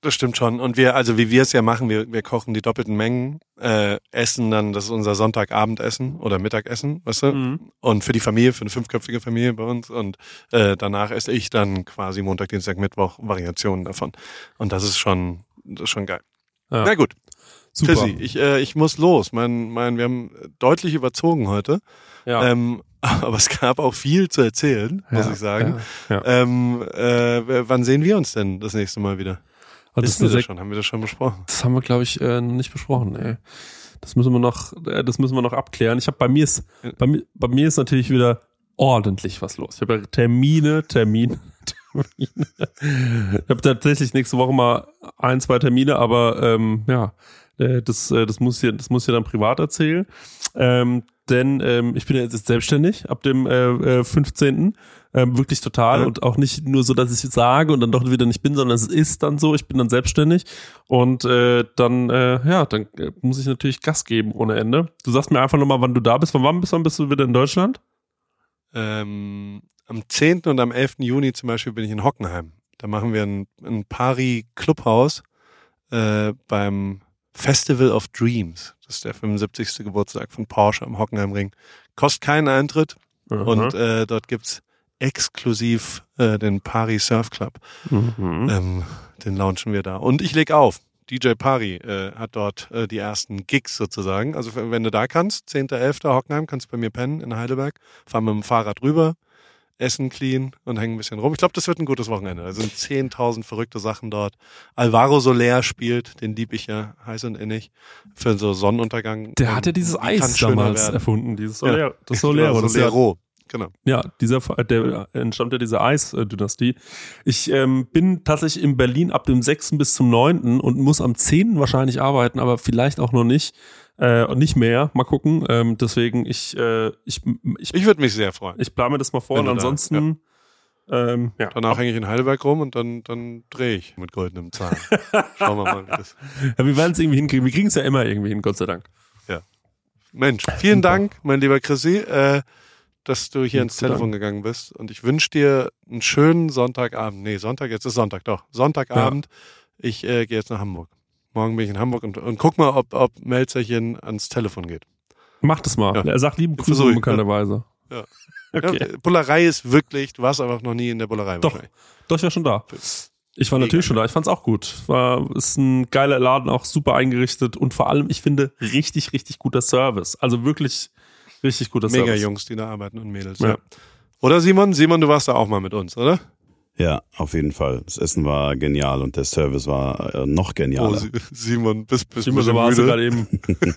Das stimmt schon. Und wir, also wie wir es ja machen, wir, wir kochen die doppelten Mengen, äh, essen dann, das ist unser Sonntagabendessen oder Mittagessen, weißt du? Mhm. Und für die Familie, für eine fünfköpfige Familie bei uns. Und äh, danach esse ich dann quasi Montag, Dienstag, Mittwoch Variationen davon. Und das ist schon, das ist schon geil. Ja. Na gut. Super. Chrissy, ich, äh, ich muss los. Mein, mein, wir haben deutlich überzogen heute. Ja. Ähm, aber es gab auch viel zu erzählen, muss ja, ich sagen. Ja, ja. Ähm, äh, wann sehen wir uns denn das nächste Mal wieder? Das, wir das schon? Haben wir das schon besprochen? Das haben wir, glaube ich, äh, nicht besprochen. Ey. Das müssen wir noch, äh, das müssen wir noch abklären. Ich habe bei mir ist, bei mir, bei mir ist natürlich wieder ordentlich was los. Ich habe ja Termine, Termine, Termine. Ich habe tatsächlich nächste Woche mal ein, zwei Termine, aber ähm, ja, äh, das, äh, das muss hier, das muss hier dann privat erzählen. Ähm, denn ähm, ich bin ja jetzt selbstständig ab dem äh, 15. Äh, ähm, wirklich total ja. und auch nicht nur so, dass ich sage und dann doch wieder nicht bin, sondern es ist dann so, ich bin dann selbstständig und äh, dann, äh, ja, dann äh, muss ich natürlich Gas geben ohne Ende. Du sagst mir einfach nochmal, wann du da bist. Von wann bis wann bist du wieder in Deutschland? Ähm, am 10. und am 11. Juni zum Beispiel bin ich in Hockenheim. Da machen wir ein, ein Pari Clubhaus äh, beim Festival of Dreams. Das ist der 75. Geburtstag von Porsche am Hockenheimring. Kostet keinen Eintritt. Aha. Und äh, dort gibt's exklusiv äh, den Pari Surf Club. Mhm. Ähm, den launchen wir da. Und ich leg auf. DJ Pari äh, hat dort äh, die ersten Gigs sozusagen. Also wenn du da kannst, 10.11. Hockenheim, kannst du bei mir pennen in Heidelberg. Fahr mit dem Fahrrad rüber, essen clean und hängen ein bisschen rum. Ich glaube, das wird ein gutes Wochenende. Da sind 10.000 verrückte Sachen dort. Alvaro Soler spielt, den lieb ich ja heiß und innig, für so Sonnenuntergang. Der hat ja dieses Eis damals erfunden, dieses Soler, ja. das Soler. Genau, Solero. Genau. Ja, dieser der entstammt ja dieser Eis-Dynastie. Ich ähm, bin tatsächlich in Berlin ab dem 6. bis zum 9. und muss am 10. wahrscheinlich arbeiten, aber vielleicht auch noch nicht. Äh, nicht mehr, mal gucken. Ähm, deswegen, ich, äh, ich, ich, ich würde mich sehr freuen. Ich plane mir das mal vor und ansonsten, Ähm, ja. Danach hänge ich in Heidelberg rum und dann, dann drehe ich mit goldenem Zahn. Schauen wir mal, wie das. ja wir werden es irgendwie hinkriegen. Wir kriegen es ja immer irgendwie hin, Gott sei Dank. Mensch, vielen Dank, mein lieber Chrissy, äh, dass du hier Ja, ins Telefon gegangen bist. Und ich wünsche dir einen schönen Sonntagabend. Nee, Sonntag, jetzt ist Sonntag, doch. Sonntagabend. Ich äh, gehe jetzt nach Hamburg. Morgen bin ich in Hamburg und, und guck mal, ob, ob Melzerchen ans Telefon geht. Mach das mal. Ja. Er sagt lieben Grüße unbekannterweise. Ja. Okay. Ja, Bullerei ist wirklich, du warst einfach noch nie in der Bullerei Doch. Doch, ich war schon da. Ich war Mega natürlich schon da. Ich fand's auch gut. War, ist ein geiler Laden, auch super eingerichtet und vor allem, ich finde, richtig, richtig guter Service. Also wirklich richtig guter Mega Service. Jungs, die da arbeiten und Mädels. Ja. Ja. Oder Simon? Simon, du warst da auch mal mit uns, oder? Ja, auf jeden Fall. Das Essen war genial und der Service war äh, noch Oh, genialer. Si- Simon, bist, bist Simon, aber hast du gerade eben,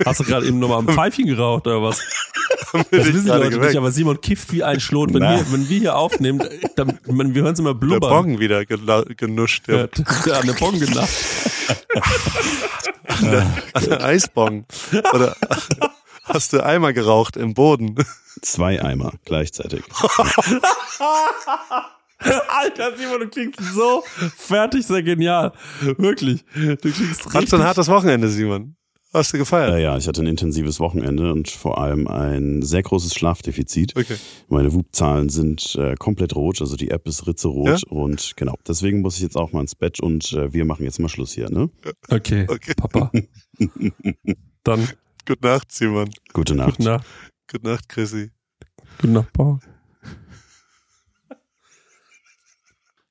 hast du gerade eben nochmal ein Pfeifchen geraucht oder was? Das ich wissen die Leute geweckt. nicht, aber Simon kifft wie ein Schlot. Wenn, Na. wir, wenn wir hier aufnehmen, dann, man, wir hören es immer der blubbern. Bong wieder genuscht. Ja, Der, der an der Bong gedacht. der Eisbong. Oder hast du Eimer geraucht im Boden? Zwei Eimer gleichzeitig. Alter, Simon, du klingst so fertig, sehr genial. Wirklich. Du klingst Hattest du richtig. ein hartes Wochenende, Simon? Hast du gefeiert? Ja, ja, ich hatte ein intensives Wochenende und vor allem ein sehr großes Schlafdefizit. Okay. Meine WUP-Zahlen sind äh, komplett rot, also die App ist ritze-rot und genau, deswegen muss ich jetzt auch mal ins Bett und äh, wir machen jetzt mal Schluss hier, ne? Okay, Okay. Papa. Dann Gute Nacht, Simon. Gute Nacht. gute Nacht. Gute Nacht, Chrissy. Gute Nacht, Paul.